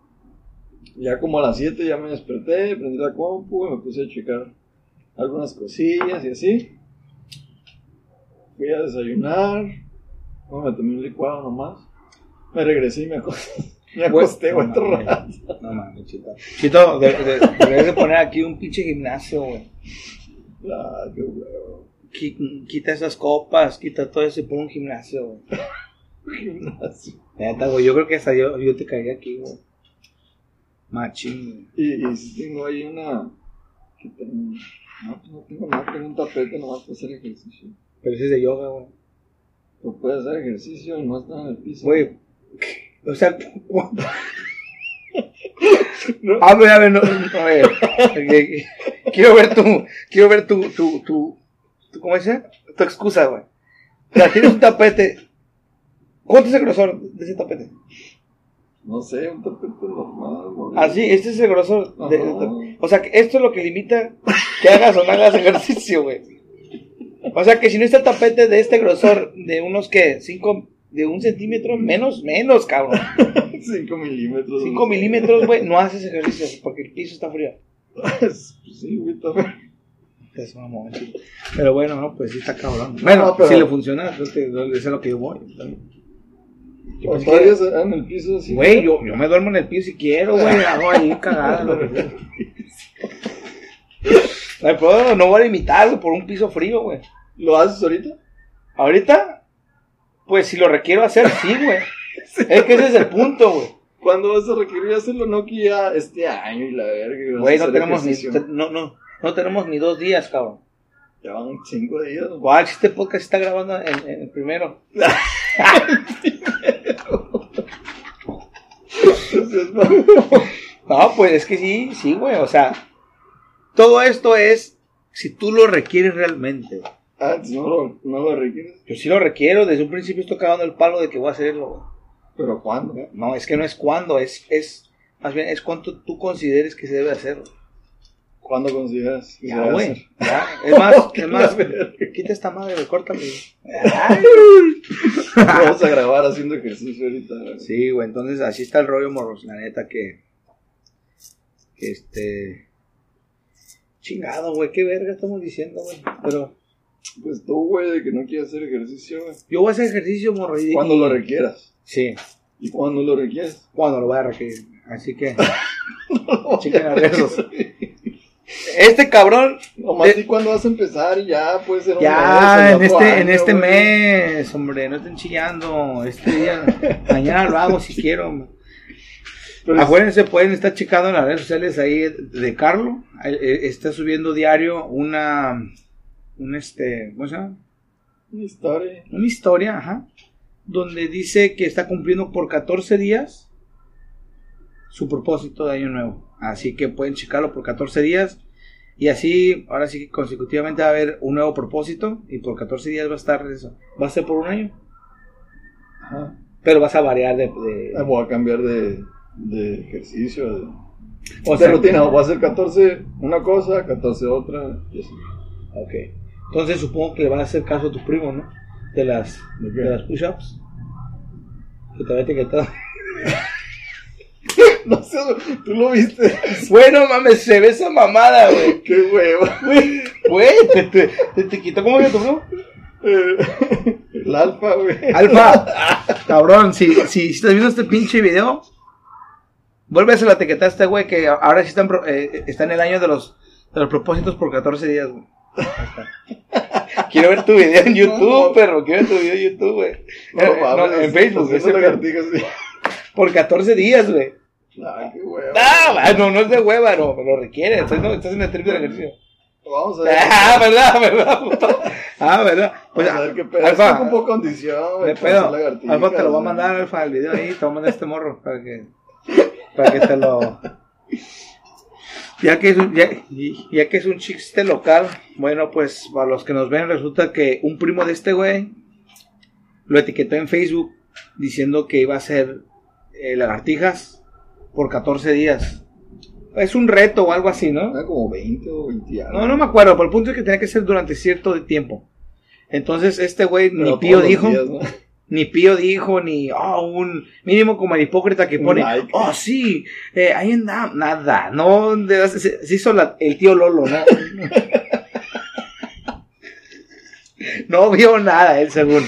ya como a las 7 ya me desperté, prendí la compu y me puse a checar algunas cosillas y así. Fui a desayunar, bueno, me tomé un licuado nomás. Me regresé y me acosté, *laughs* me acosté otro no mames. rato. No mames, chito. Chito, de- de- deberías de poner aquí un pinche gimnasio, güey. Ah, qué huevo. Qui- Quita esas copas, quita todo eso y pon un gimnasio, güey. *laughs* Gimnasio. Neta, güey. Yo creo que hasta yo, yo te caería aquí, güey. Machín, güey. Y, y tengo ahí una. que tengo- no, pues no tengo nada, tengo un tapete nomás para hacer ejercicio. Pero ese es de yoga, güey. Pero puedes hacer ejercicio y no estar en el piso. Güey. *laughs* O sea, *laughs* No. a ver, a ver, no, a ver. Eh, Quiero ver tu, quiero ver tu, tu, tu, tu ¿cómo dice? Tu excusa, güey. O sea, tienes un tapete. ¿Cuánto es el grosor de ese tapete? No sé, un tapete normal. güey. Así, este es el grosor. de- o sea, que esto es lo que limita que hagas o no hagas ejercicio, güey. O sea, que si no está el tapete de este grosor, de unos que, cinco, de un centímetro, menos, menos, cabrón. *laughs* 5 milímetros. 5 milímetros, güey, no haces ejercicio porque el piso está frío. sí, güey, también. Es mamón. Pero bueno, no, pues sí está cabrón. Bueno, pero- si le funciona, eso es lo que yo voy. Dan en el piso así. Güey, yo, yo me duermo en el piso si quiero, güey. *laughs* Hago ahí cagada. lo que sea. No voy a limitar, güey, por un piso frío, güey. ¿Lo haces ahorita? Ahorita, pues si lo requiero hacer, sí, güey. *laughs* Es que ese es el punto, güey. ¿Cuándo vas a requerir hacerlo? No que ya este año y la verga. Güey, no tenemos, ni, no, no, no tenemos ni dos días, cabrón. Ya van 5 días. si este podcast está grabando en, en el primero. *laughs* No, pues es que sí, sí, güey. O sea, todo esto es si tú lo requieres realmente. Ah, no lo, no lo requieres. Yo sí lo requiero, desde un principio estoy cagando el palo de que voy a hacerlo, güey. ¿Pero cuándo? No, es que no es cuando, es, es Más bien es cuánto tú consideres que se debe hacer. güey. ¿Cuándo consideras? Ya, güey. Ya. *laughs* Es más, es. Quita esta madre, córtame. *laughs* Vamos a grabar haciendo ejercicio ahorita. güey. Sí, güey, entonces así está el rollo, morros. La neta que. Que este. Chingado, güey, qué verga estamos diciendo, güey. Pero Pues tú, güey, de que no quieres hacer ejercicio, güey. yo voy a hacer ejercicio, morro. Y Cuando lo requieras. Sí, ¿Y cuando lo requieres? cuando lo voy a requerir. Así que. *laughs* No, Chequen las redes. Este cabrón. Nomás Eh, y cuando vas a empezar y ya puede ser un Ya, en mes, otro este, en año, este güey. mes, hombre, no estén chillando. Este día, *laughs* mañana lo hago si quiero. es- Acuérdense, pueden estar checando en las redes sociales ahí de Carlo. Eh, Está subiendo diario una, un este, ¿cómo se llama? Una historia. Una historia, ajá, donde dice que está cumpliendo por 14 días su propósito de año nuevo. Así que pueden checarlo por 14 días. Y así, ahora sí que consecutivamente va a haber un nuevo propósito. Y por 14 días va a estar eso. Va a ser por un año. Ajá. Pero vas a variar de. de- Ah, Voy a cambiar de, de ejercicio, de, o de sea, rutina. Voy a hacer 14 una cosa, 14 otra. Y así. Ok. Entonces supongo que le van a hacer caso a tu primo, ¿no? De las, ¿De de las push-ups. Que te había etiquetado. *laughs* *laughs* No sé, tú lo viste. bueno, mames, se ve esa mamada, güey. *laughs* Qué huevo. Güey, te, te, te etiquetó como que tu. Eh, El alfa, güey. Alfa, *laughs* cabrón, si, si estás viendo este pinche video, vuelve a hacer la etiqueta a este güey que ahora sí está en, pro- eh, está en el año de los, de los propósitos por 14 días, güey. Quiero ver tu video en YouTube, No. perro. Quiero ver tu video en YouTube, güey. No, Eh, eh, no, en Facebook. Por 14 días, güey. Ay, qué huevo. Ah, va, no, no es de hueva, no, lo requiere. Estás, no, estás en el trip del ejercicio. Vamos a ver. Ah, *laughs* verdad, verdad. puto. *laughs* Ah, verdad. Pues, Vamos a ver qué pedo. Alfa, Alfa, poco condición, de pedo. Alfa te lo va a mandar, Alfa, el video ahí. Te va a mandar este morro para que, para que te lo. Ya que, es un, ya, ya que es un chiste local, bueno, pues para los que nos ven, resulta que un primo de este güey lo etiquetó en Facebook diciendo que iba a hacer eh, lagartijas por 14 días. Es un reto o algo así, ¿no? Era como 20 o 20 algo. No, no me acuerdo, pero el punto es que tenía que ser durante cierto tiempo. Entonces este güey ni Pío dijo, días, ¿no? *laughs* ni Pío dijo, ni oh, un mínimo como el hipócrita que pone, like. oh sí, eh, ahí anda, nada, no, de- se, se hizo la- el tío Lolo, ¿no? *laughs* no vio nada él según.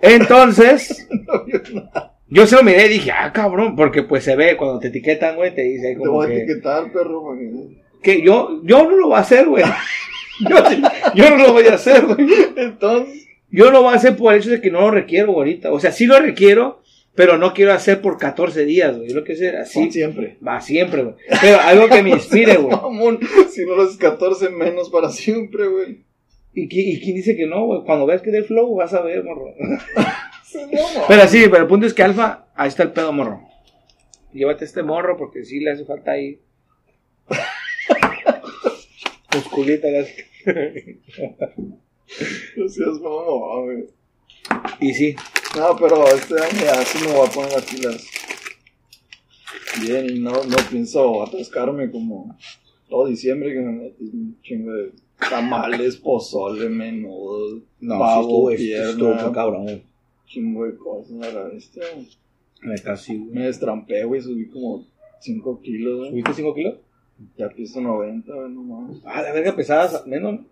Entonces, *laughs* No vio nada. Yo se lo miré y dije, ah, cabrón, porque pues se ve cuando te etiquetan, güey, te dice ahí Te como voy a que, etiquetar, perro. porque- que yo, yo no lo voy a hacer, güey. *laughs* Yo, yo no lo voy a hacer, güey. Entonces, Yo lo voy a hacer por el hecho de que no lo requiero ahorita. O sea, sí lo requiero, pero no quiero hacer por 14 días, güey. Yo lo quiero hacer así. son siempre. Va siempre, güey. Pero algo que me inspire, güey. *laughs* Si no lo haces 14 menos para siempre, güey. ¿Y, qui- ¿Y quién dice que no, güey? Cuando veas que del flow, vas a ver, morro. *laughs* No. Pero sí, pero el punto es que Alfa, ahí está el pedo, morro. Llévate este morro porque sí le hace falta ahí. Musculita, le hace- No seas mamón. Y sí, No, pero este año ya sí me voy a poner las pilas. Bien, y no, no pienso atascarme como todo diciembre que me metí un chingo de tamales, pozole, menudo, no, pavo, sí estuvo, pierna, estuvo cabrón. Chingo de cosas. a la bestia. Neta, sí, güey. Me destrampé, güey, subí como 5 kilos, güey. ¿Subiste 5 kilos? Ya piso 90, güey, no mames. Ah, la verga pesadas, menos. ¿no?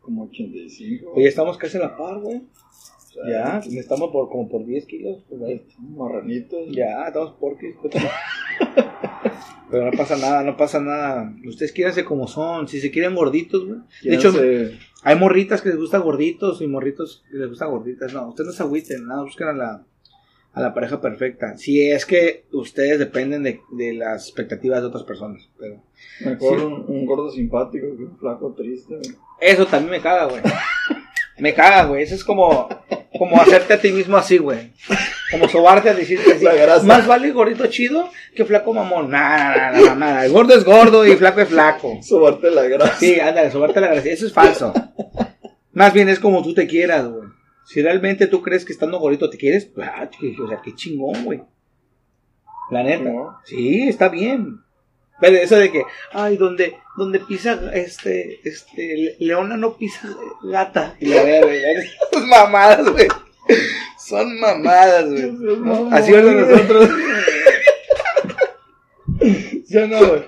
Como 85. Pues ya estamos casi a la par, güey. O sea, Ya, estamos por como por 10 kilos. Pues ahí. Marranitos. Ya, estamos por *laughs* Pero no pasa nada, no pasa nada. Ustedes quírense como son. Si se quieren gorditos, güey. De hecho, Quédense- hay morritas que les gustan gorditos y morritos que les gustan gorditas. No, ustedes no se agüiten, nada, busquen a la, a la pareja perfecta. Si es que ustedes dependen de, de las expectativas de otras personas. Pero mejor Sí. un, un gordo simpático que un flaco triste, güey. eso también me caga, güey. Me caga, güey. Eso es como, como hacerte a ti mismo así, güey. Como sobarte a así. *laughs* La grasa. Más vale gordito chido que flaco mamón. Nada, nada, nada. El gordo es gordo y flaco es flaco. Sobarte la grasa. Sí, ándale, sobarte la gracia. Eso es falso. Más bien es como tú te quieras, güey. Si realmente tú crees que estando gordito te quieres, pues, ah, que- o sea, qué chingón, güey. La neta. ¿No? Sí, está bien. Pero eso de que, ay, donde, donde pisa este, este, leona no pisa gata. Y la verga, *laughs* Son mamadas, güey. Son mamadas, güey. No, Así es nosotros. *laughs* Ya no, güey.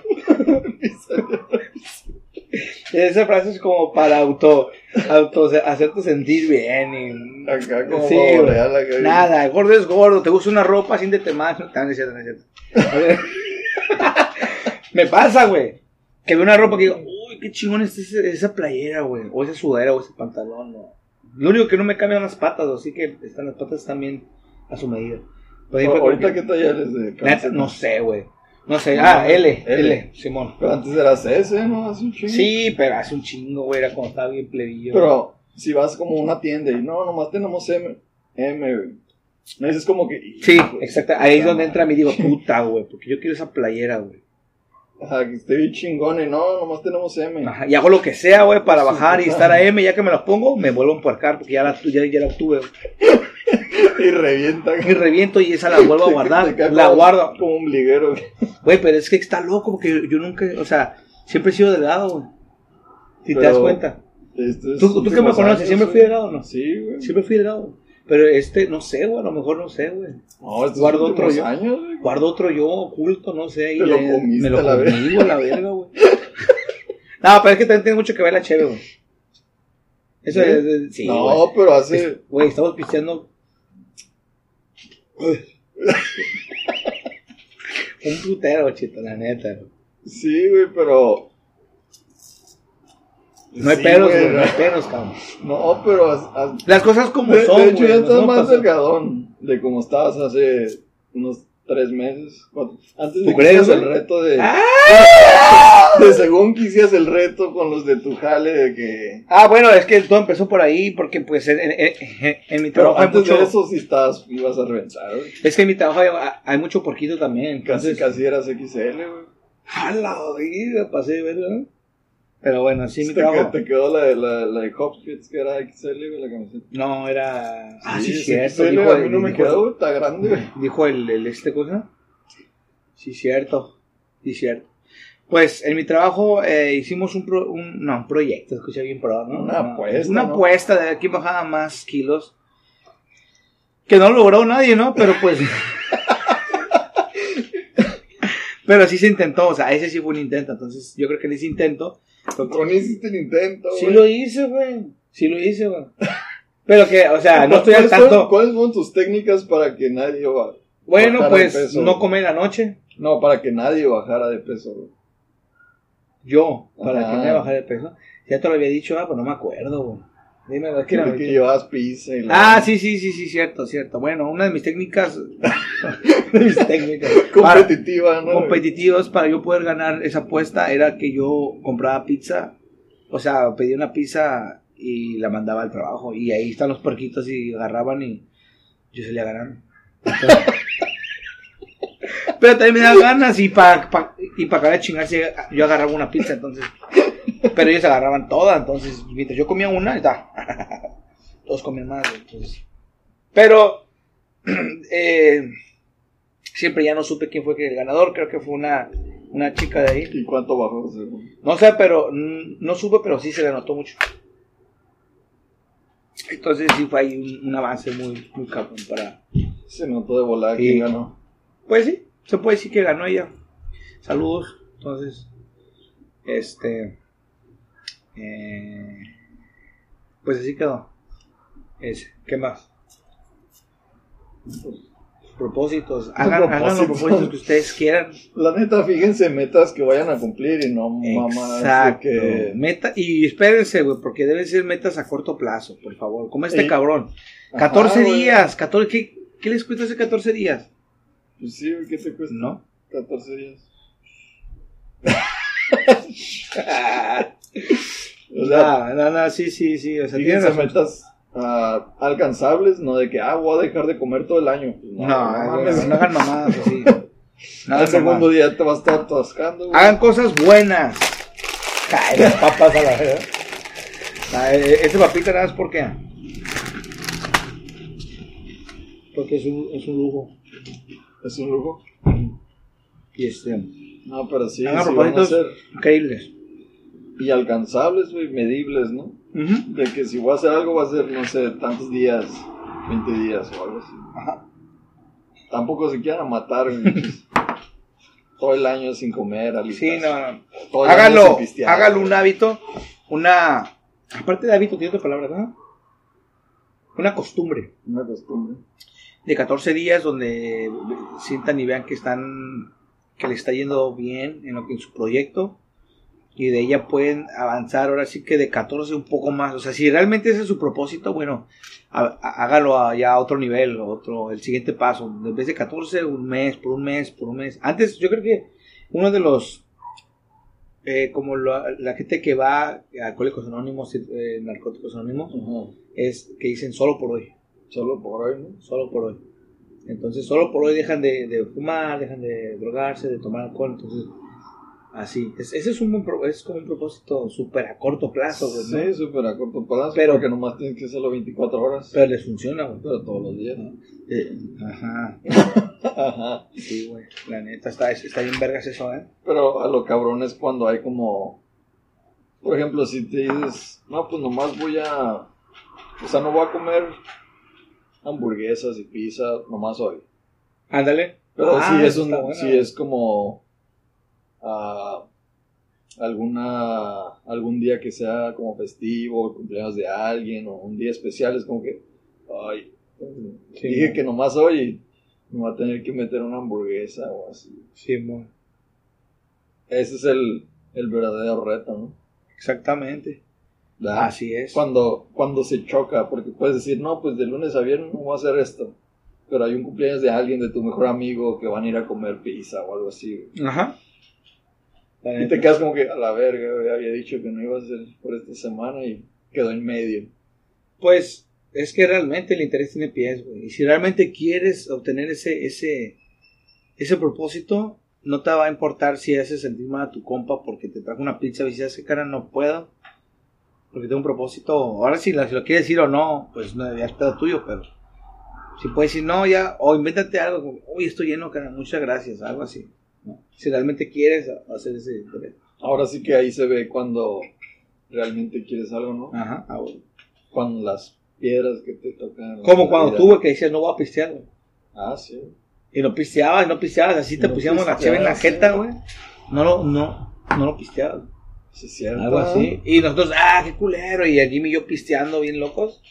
*laughs* Esa frase es como para auto, auto hacerte sentir bien y Acá como Sí, real, acá. Nada, gordo es gordo, te gusta una ropa, siéntete más. No, no es cierto, no es cierto. *laughs* Me pasa, güey. Que veo una ropa que digo, uy, qué chingón es esa playera, güey. O esa sudadera o ese pantalón, no. Lo único que no me cambian las patas, así que están las patas también a su medida. Pero Ahorita, porque- ¿qué talla eres de Neta, no sé, güey. No sé. Ah, L, L, L. Simón. Pero antes eras S, ¿no? Hace un chingo. Sí, pero hace un chingo, güey. Era cuando estaba bien plebillo. Pero si vas como a una tienda y no, nomás tenemos M, M, güey. Dices como que. Sí, exacto. Ahí es donde entra mi digo, *laughs* puta, güey. Porque yo quiero esa playera, güey. Ajá, que esté bien chingón y no, nomás tenemos M. Ajá, Y hago lo que sea, güey, para bajar y estar a. M. Ya que me las pongo, me vuelvo a empuercar porque ya la, ya, ya la tuve. güey. *laughs* Y revienta. Y reviento y esa la vuelvo a guardar. La como- guardo. Como un liguero. Güey, pero es que está loco porque yo nunca, o sea, siempre he sido delgado, güey. Si te das cuenta. ¿Tú, tú que me conoces, siempre fui delgado, ¿no? Sí, güey. Siempre fui delgado. Pero este, no sé, güey, a lo mejor no sé, güey. No, estos Guardo otro yo. años, güey. Guardo otro yo oculto, no sé. y Te lo le- comiste me lo la comí, verga. güey, la verga, güey. *laughs* No, pero es que también tiene mucho que ver la cheve, güey. Eso ¿Sí? es, es- sí, no, güey. pero hace. Güey, estamos pisteando. *laughs* Un putero, chito, la neta. güey. Sí, güey, pero. No hay Sí, pedos, güey, no hay pedos, cabrón. No, pero. has- has- Las cosas como de, son, de hecho, güey, ya no estás son más pasadas. delgadón de como estabas hace unos tres meses. cuatro- Antes de ¿Tú que hicieras el reto de. ¡Ah! de según que hicieras el reto con los de tu jale de que. Ah, bueno, es que todo empezó por ahí, porque pues en, en- en- en mi Pero trabajo hay antes mucho... de eso sí estabas, ibas a reventar, güey. Es que en mi trabajo hay, hay mucho porquito también, Casi, entonces... casi eras XL, güey. A la vida, pasé ¿no? Pero bueno, sí, mi te, quedó la, de- la, la de Hopkins que era XL, la camiseta. No, era... Ah, sí, es cierto. XL, dijo a mí no me quedó, está grande. Dijo el, el este cosa. Sí, cierto. Sí, cierto. Pues en mi trabajo eh, hicimos un, pro- un, no, un proyecto, escucha bien pro, ¿no? Una apuesta, Una ¿no? apuesta de quién bajaba más kilos. Que no logró nadie, ¿no? Pero pues. *laughs* *laughs* Pero sí se intentó, o sea, ese sí fue un intento. Entonces, yo creo que en ese intento. Con hiciste el intento, Sí güey. lo hice, güey. Sí lo hice, güey. Pero que, o sea, no estoy al ¿Cuáles fueron- tanto. ¿Cuáles fueron tus técnicas para que nadie ba- Bueno, bajara de pues peso, no comer en la noche. No, para que nadie bajara de peso, güey. Yo, para Ajá. que me bajara de peso. Ya te lo había dicho, ah, pues no me acuerdo, güey. Dime, Que, que llevabas pizza y la... Ah, sí, sí, sí, sí, cierto, cierto. Bueno, una de mis técnicas, *laughs* de mis técnicas para- Competitiva, ¿no? competitivas para yo poder ganar esa apuesta era que yo compraba pizza, o sea, pedía una pizza y la mandaba al trabajo y ahí están los puerquitos y agarraban y yo salía ganando. *laughs* Pero también me da ganas y para y para acabar de chingarse yo agarraba una pizza entonces. Pero ellos agarraban toda, entonces mientras yo comía una, está. *laughs* Todos comían más, entonces. Pero *clears throat* eh, siempre ya no supe quién fue el ganador, creo que fue una, una chica de ahí. ¿Y cuánto bajó? No sé, pero no supe, pero sí se le notó mucho. Entonces sí fue ahí un, un avance muy, muy cabrón para... Se notó de volada Sí. quién ganó. Pues sí, se puede decir que ganó ella. Saludos. Entonces, este... eh, pues así quedó. Ese. ¿Qué más? Propósitos. Hagan, hagan los Propósitos. que ustedes quieran. La neta, fíjense metas que vayan a cumplir y no Exacto. que... Meta, y espérense, güey, porque deben ser metas a corto plazo, por favor. Como este Y- cabrón. Ajá, 14 güey. días. 14, ¿qué, ¿Qué les cuesta hace 14 días? Pues sí, ¿qué te cuesta? ¿No? 14 días. *laughs* O sea, no, no, sí, sí, sí. O sea, tienes metas ah, alcanzables, no de que, ah, voy a dejar de comer todo el año. No, no, no, no hagan mamadas así. *laughs* Al segundo día te vas a estar atascando, güey. Hagan cosas buenas. Ay, las papas a la verdad. Este papita nada más porque. Porque es un, es un lujo. Es un lujo. Y este, No, pero sí, Hagan sí propósitos. increíbles. Y alcanzables, güey, medibles, ¿no? De que si voy a hacer algo va a ser, no sé, tantos días, 20 días o algo así. Ajá. Tampoco se quieran matar, güey. *laughs* pues, Todo el año sin comer, alitas. Sí, no, no. Todo Hágalo, hágalo un hábito, una, aparte de hábito, tiene otra palabra, ¿verdad? Una costumbre Una costumbre. de 14 días donde sientan y vean que están, que le está yendo bien en lo que en su proyecto y de ella pueden avanzar ahora sí que de 14 un poco más, o sea, si realmente ese es su propósito, bueno, há- hágalo a- ya a otro nivel, otro, el siguiente paso, en vez de 14, un mes, por un mes, por un mes. Antes yo creo que uno de los eh, como la, la gente que va a Alcohólicos Anónimos, eh, Narcóticos Anónimos, es que dicen solo por hoy, Solo por hoy, ¿no? solo por hoy. Entonces, solo por hoy dejan de, de fumar, dejan de drogarse, de tomar alcohol. Entonces, así. Es, ese es, un, buen pro- es como un propósito súper a corto plazo, güey, ¿no? Sí, súper a corto plazo. Pero- porque nomás tienes que hacerlo 24 horas. Pero les funciona, güey. Pero todos los días. Eh, ajá, *laughs* Ajá. sí, güey. La neta, está, está bien vergas eso, ¿eh? Pero a lo cabrón es cuando hay como. Por ejemplo, si te dices, no, pues nomás voy a. O sea, no voy a comer hamburguesas y pizza nomás hoy. Ándale. Pero Ah, sí, es un, sí es como. Ah, alguna. Algún día que sea como festivo, cumpleaños de alguien o un día especial, es como que. Ay, Sí, dije que nomás hoy me voy a tener que meter una hamburguesa o así. Sí, mo. Ese es el, el verdadero reto, ¿no? Exactamente. ¿Verdad? Así es. Cuando, cuando se choca, porque puedes decir, no, pues de lunes a viernes no voy a hacer esto. Pero hay un cumpleaños de alguien, de tu mejor amigo, que van a ir a comer pizza o algo así. Ajá. Y te quedas como que, a la verga, había dicho que no iba a hacer por esta semana y quedó en medio. Pues es que realmente el interés tiene pies, güey. Y si realmente quieres obtener ese, ese, ese propósito, no te va a importar si haces sentir mal a tu compa porque te trajo una pizza y dices, "Ese cara no puedo. Porque tengo un propósito. Ahora si lo, si lo quieres decir o no, pues no, es pedo tuyo, pero si puedes decir no, ya, o invéntate algo, como, uy, estoy lleno, cara, muchas gracias, algo así. ¿No? Si realmente quieres hacer ese. Ahora sí que ahí se ve cuando realmente quieres algo, ¿no? Ajá, ah, bueno. Con las piedras que te tocan. Como cuando güey, que decías, no voy a pistear, güey. Ah, sí. Y no pisteabas, no pisteabas, así te No pusiéramos la cheve en la jeta, güey. No lo, no, no lo pisteabas. Sí, es cierto. Algo así. Y nosotros, ah, qué culero. Y el Jimmy y yo pisteando bien locos.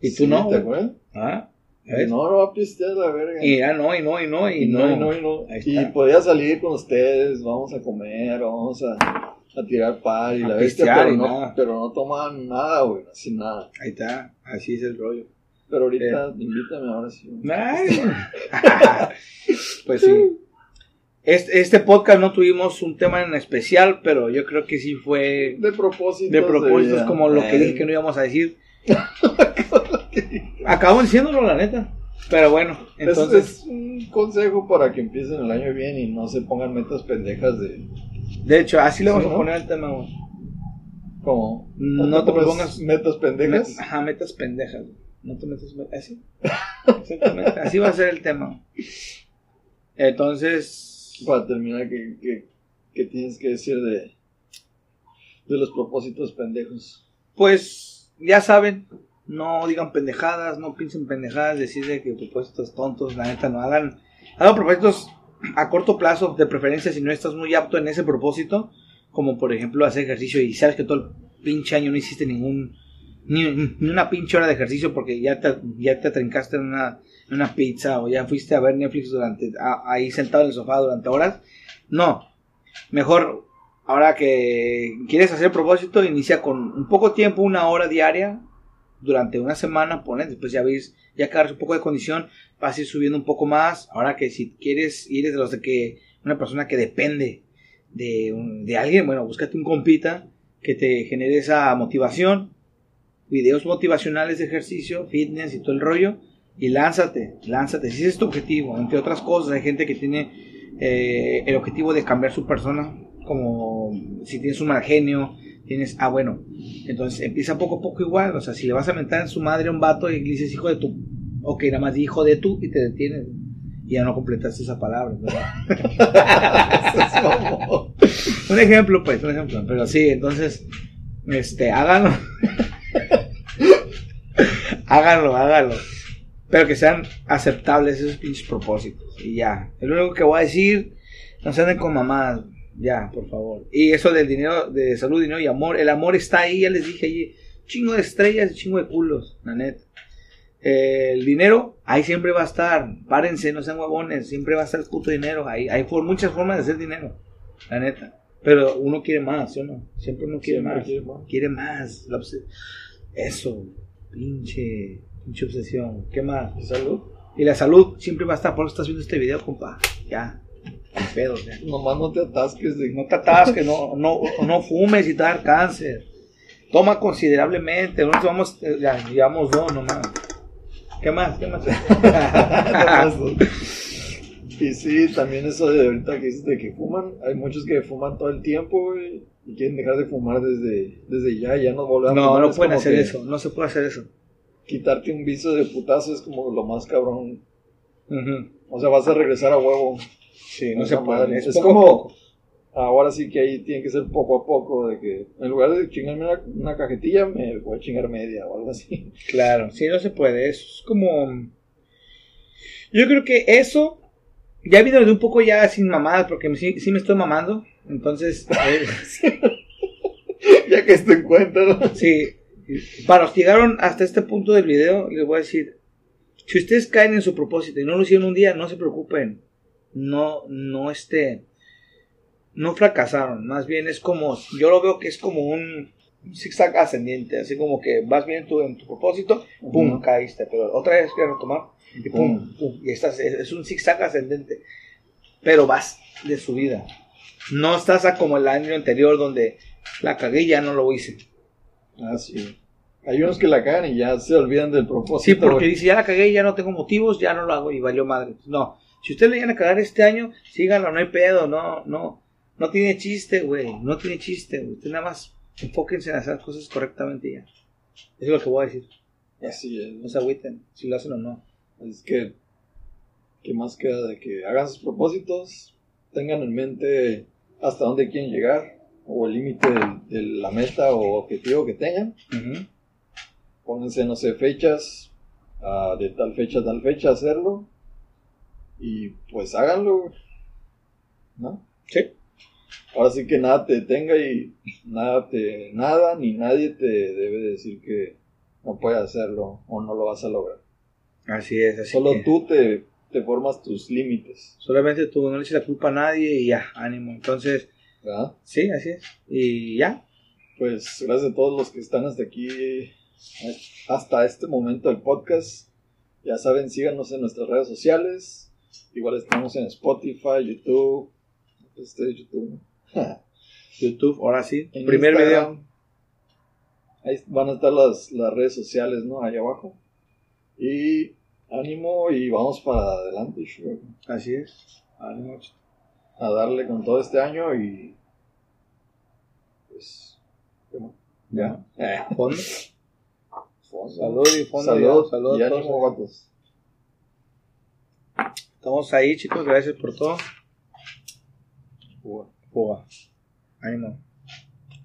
Y tú Sí, no. ¿Te güey. acuerdas? Ah, ¿ves? No, no va a pistear la verga. Y ya no, y no, y no, y, Y no. no, y no, y no. Y podía salir con ustedes, vamos a comer, vamos a, a tirar par y A la bestia, pero y no, nada. pero no tomaban nada, güey, así nada. Ahí está, así es el rollo. Pero ahorita, invítame ahora sí. *laughs* pues sí. Este, este podcast no tuvimos un tema en especial, pero yo creo que sí fue De propósito. de propósitos como lo que dije que no íbamos a decir. *laughs* Acabamos diciéndolo, la neta. Pero bueno, entonces, es un consejo para que empiecen el año bien y no se pongan metas pendejas de. de hecho, así le vamos a poner el tema, güey. Como. No te pongas metas pendejas. met- ajá, metas pendejas. No te metas met- así. Exactamente, así va a ser el tema. Entonces, Para terminar, ¿qué, qué, qué tienes que decir de, de los propósitos pendejos? pues ya saben, no digan pendejadas, no piensen pendejadas, decirle que propósitos tontos, la neta no hagan, hagan propósitos a corto plazo, de preferencia si no estás muy apto en ese propósito, como por ejemplo hacer ejercicio y sabes que todo el pinche año no hiciste ningún ni, ni una pinche hora de ejercicio porque ya te, ya te trincaste en una, en una pizza o ya fuiste a ver Netflix durante ahí sentado en el sofá durante horas. No, mejor ahora que quieres hacer propósito, inicia con un poco tiempo, una hora diaria durante una semana, pones, después ya ves, ya agarras un poco de condición, vas a ir subiendo un poco más. Ahora que si quieres ir de los de que una persona que depende de, un- de alguien, bueno, búscate un compita que te genere esa motivación, videos motivacionales de ejercicio, fitness y todo el rollo, y lánzate, lánzate, si ese es tu objetivo, entre otras cosas, hay gente que tiene eh, el objetivo de cambiar su persona, como si tienes un mal genio, tienes, ah bueno, entonces empieza poco a poco igual, o sea, si le vas a mentar en su madre a un vato y le dices hijo de tu, ok, nada más di hijo de tú y te detienes, y ya no completaste esa palabra. *laughs* un ejemplo, pues, un ejemplo. Pero sí, entonces, este, háganlo. *laughs* háganlo, háganlo. Pero que sean aceptables esos pinches propósitos. Y ya. Es lo único que voy a decir. No se anden con mamadas. Ya, por favor. Y eso del dinero, de salud, dinero y amor. El amor está ahí, ya les dije allí. Chingo de estrellas y chingo de culos, la neta. el dinero, ahí siempre va a estar. Párense, no sean huevones. Siempre va a estar el puto dinero. Ahí hay muchas formas de hacer dinero, la neta. Pero uno quiere más, ¿sí o no? Siempre uno quiere, más. quiere más. Eso, pinche, pinche obsesión. ¿Qué más? ¿Y salud? Y la salud siempre va a estar. Por eso estás viendo este video, compa. Ya. Pedo, ya. Nomás no te atasques. De... No te atasques, no, no, no fumes y te dar cáncer. Toma considerablemente. Nosotros vamos, eh, ya, llevamos dos nomás. ¿Qué más? ¿Qué más? *laughs* y sí, también eso de ahorita que dices de que fuman. Hay muchos que fuman todo el tiempo, y quieren dejar de fumar desde, desde ya. Ya no volvemos No, no pueden hacer eso. No se puede hacer eso. Quitarte un vicio de putazo es como lo más cabrón. O sea, vas a regresar a huevo. Sí, no, se puede. Es, como ahora sí que ahí tiene que ser poco a poco, de que en lugar de chingarme una, cajetilla, me voy a chingar media o algo así. *laughs* Claro, sí, no se puede, es como... Yo creo que eso, ya he de un poco ya sin mamadas, porque sí, sí me estoy mamando, entonces... *laughs* Eh, ya que esto encuentro. Sí, para los que llegaron hasta este punto del video, les voy a decir, si ustedes caen en su propósito y no lo hicieron un día, no se preocupen, no, no este no fracasaron, más bien es como, yo lo veo que es como un zigzag ascendiente, así como que vas bien tu, en tu propósito, pum, caíste, pero otra vez que retomar, y pum, pum, y estás, es, un zigzag ascendente, pero vas de subida. No estás a como el año anterior donde la cagué y ya no lo hice. Ah, sí. Hay unos que la cagan y ya se olvidan del propósito. Sí, porque dice, ya la cagué ya no tengo motivos, ya no lo hago y valió madre. No, si usted le viene a cagar este año, síganlo, no hay pedo, no, no, no tiene chiste, güey. No tiene chiste, güey. Usted nada más enfóquense en hacer cosas correctamente ya. Eso es lo que voy a decir. Así es. No se agüiten, si lo hacen o no. Es que, ¿qué más queda de que hagan sus propósitos? Tengan en mente hasta dónde quieren llegar, o el límite de, la meta o objetivo que tengan. Pónganse, no sé, fechas, ah, de tal fecha a tal fecha hacerlo. Y pues háganlo, ¿no? Sí. Ahora sí que nada te detenga y nada te, nada ni nadie te debe decir que no puedes hacerlo o no lo vas a lograr. Así es, así Solo tú te, te, formas tus límites. Solamente tú, no le eches la culpa a nadie y ya, ánimo. Entonces, ¿verdad? Sí, así es. Y ya. Pues gracias a todos los que están hasta aquí, hasta este momento del podcast. Ya saben, síganos en nuestras redes sociales. Igual estamos en Spotify, YouTube, este YouTube. *laughs* YouTube, ahora sí. En Primer video. Ahí van a estar las, las redes sociales, ¿no? Ahí abajo. Y ánimo y vamos para adelante, Así es. Ánimo. A darle con todo este año y. Pues. Ya. *laughs* Eh. Fondo. Salud y fondo. Salud, y ánimo, Estamos ahí, chicos. Gracias por todo. Boa. Boa. Aí não.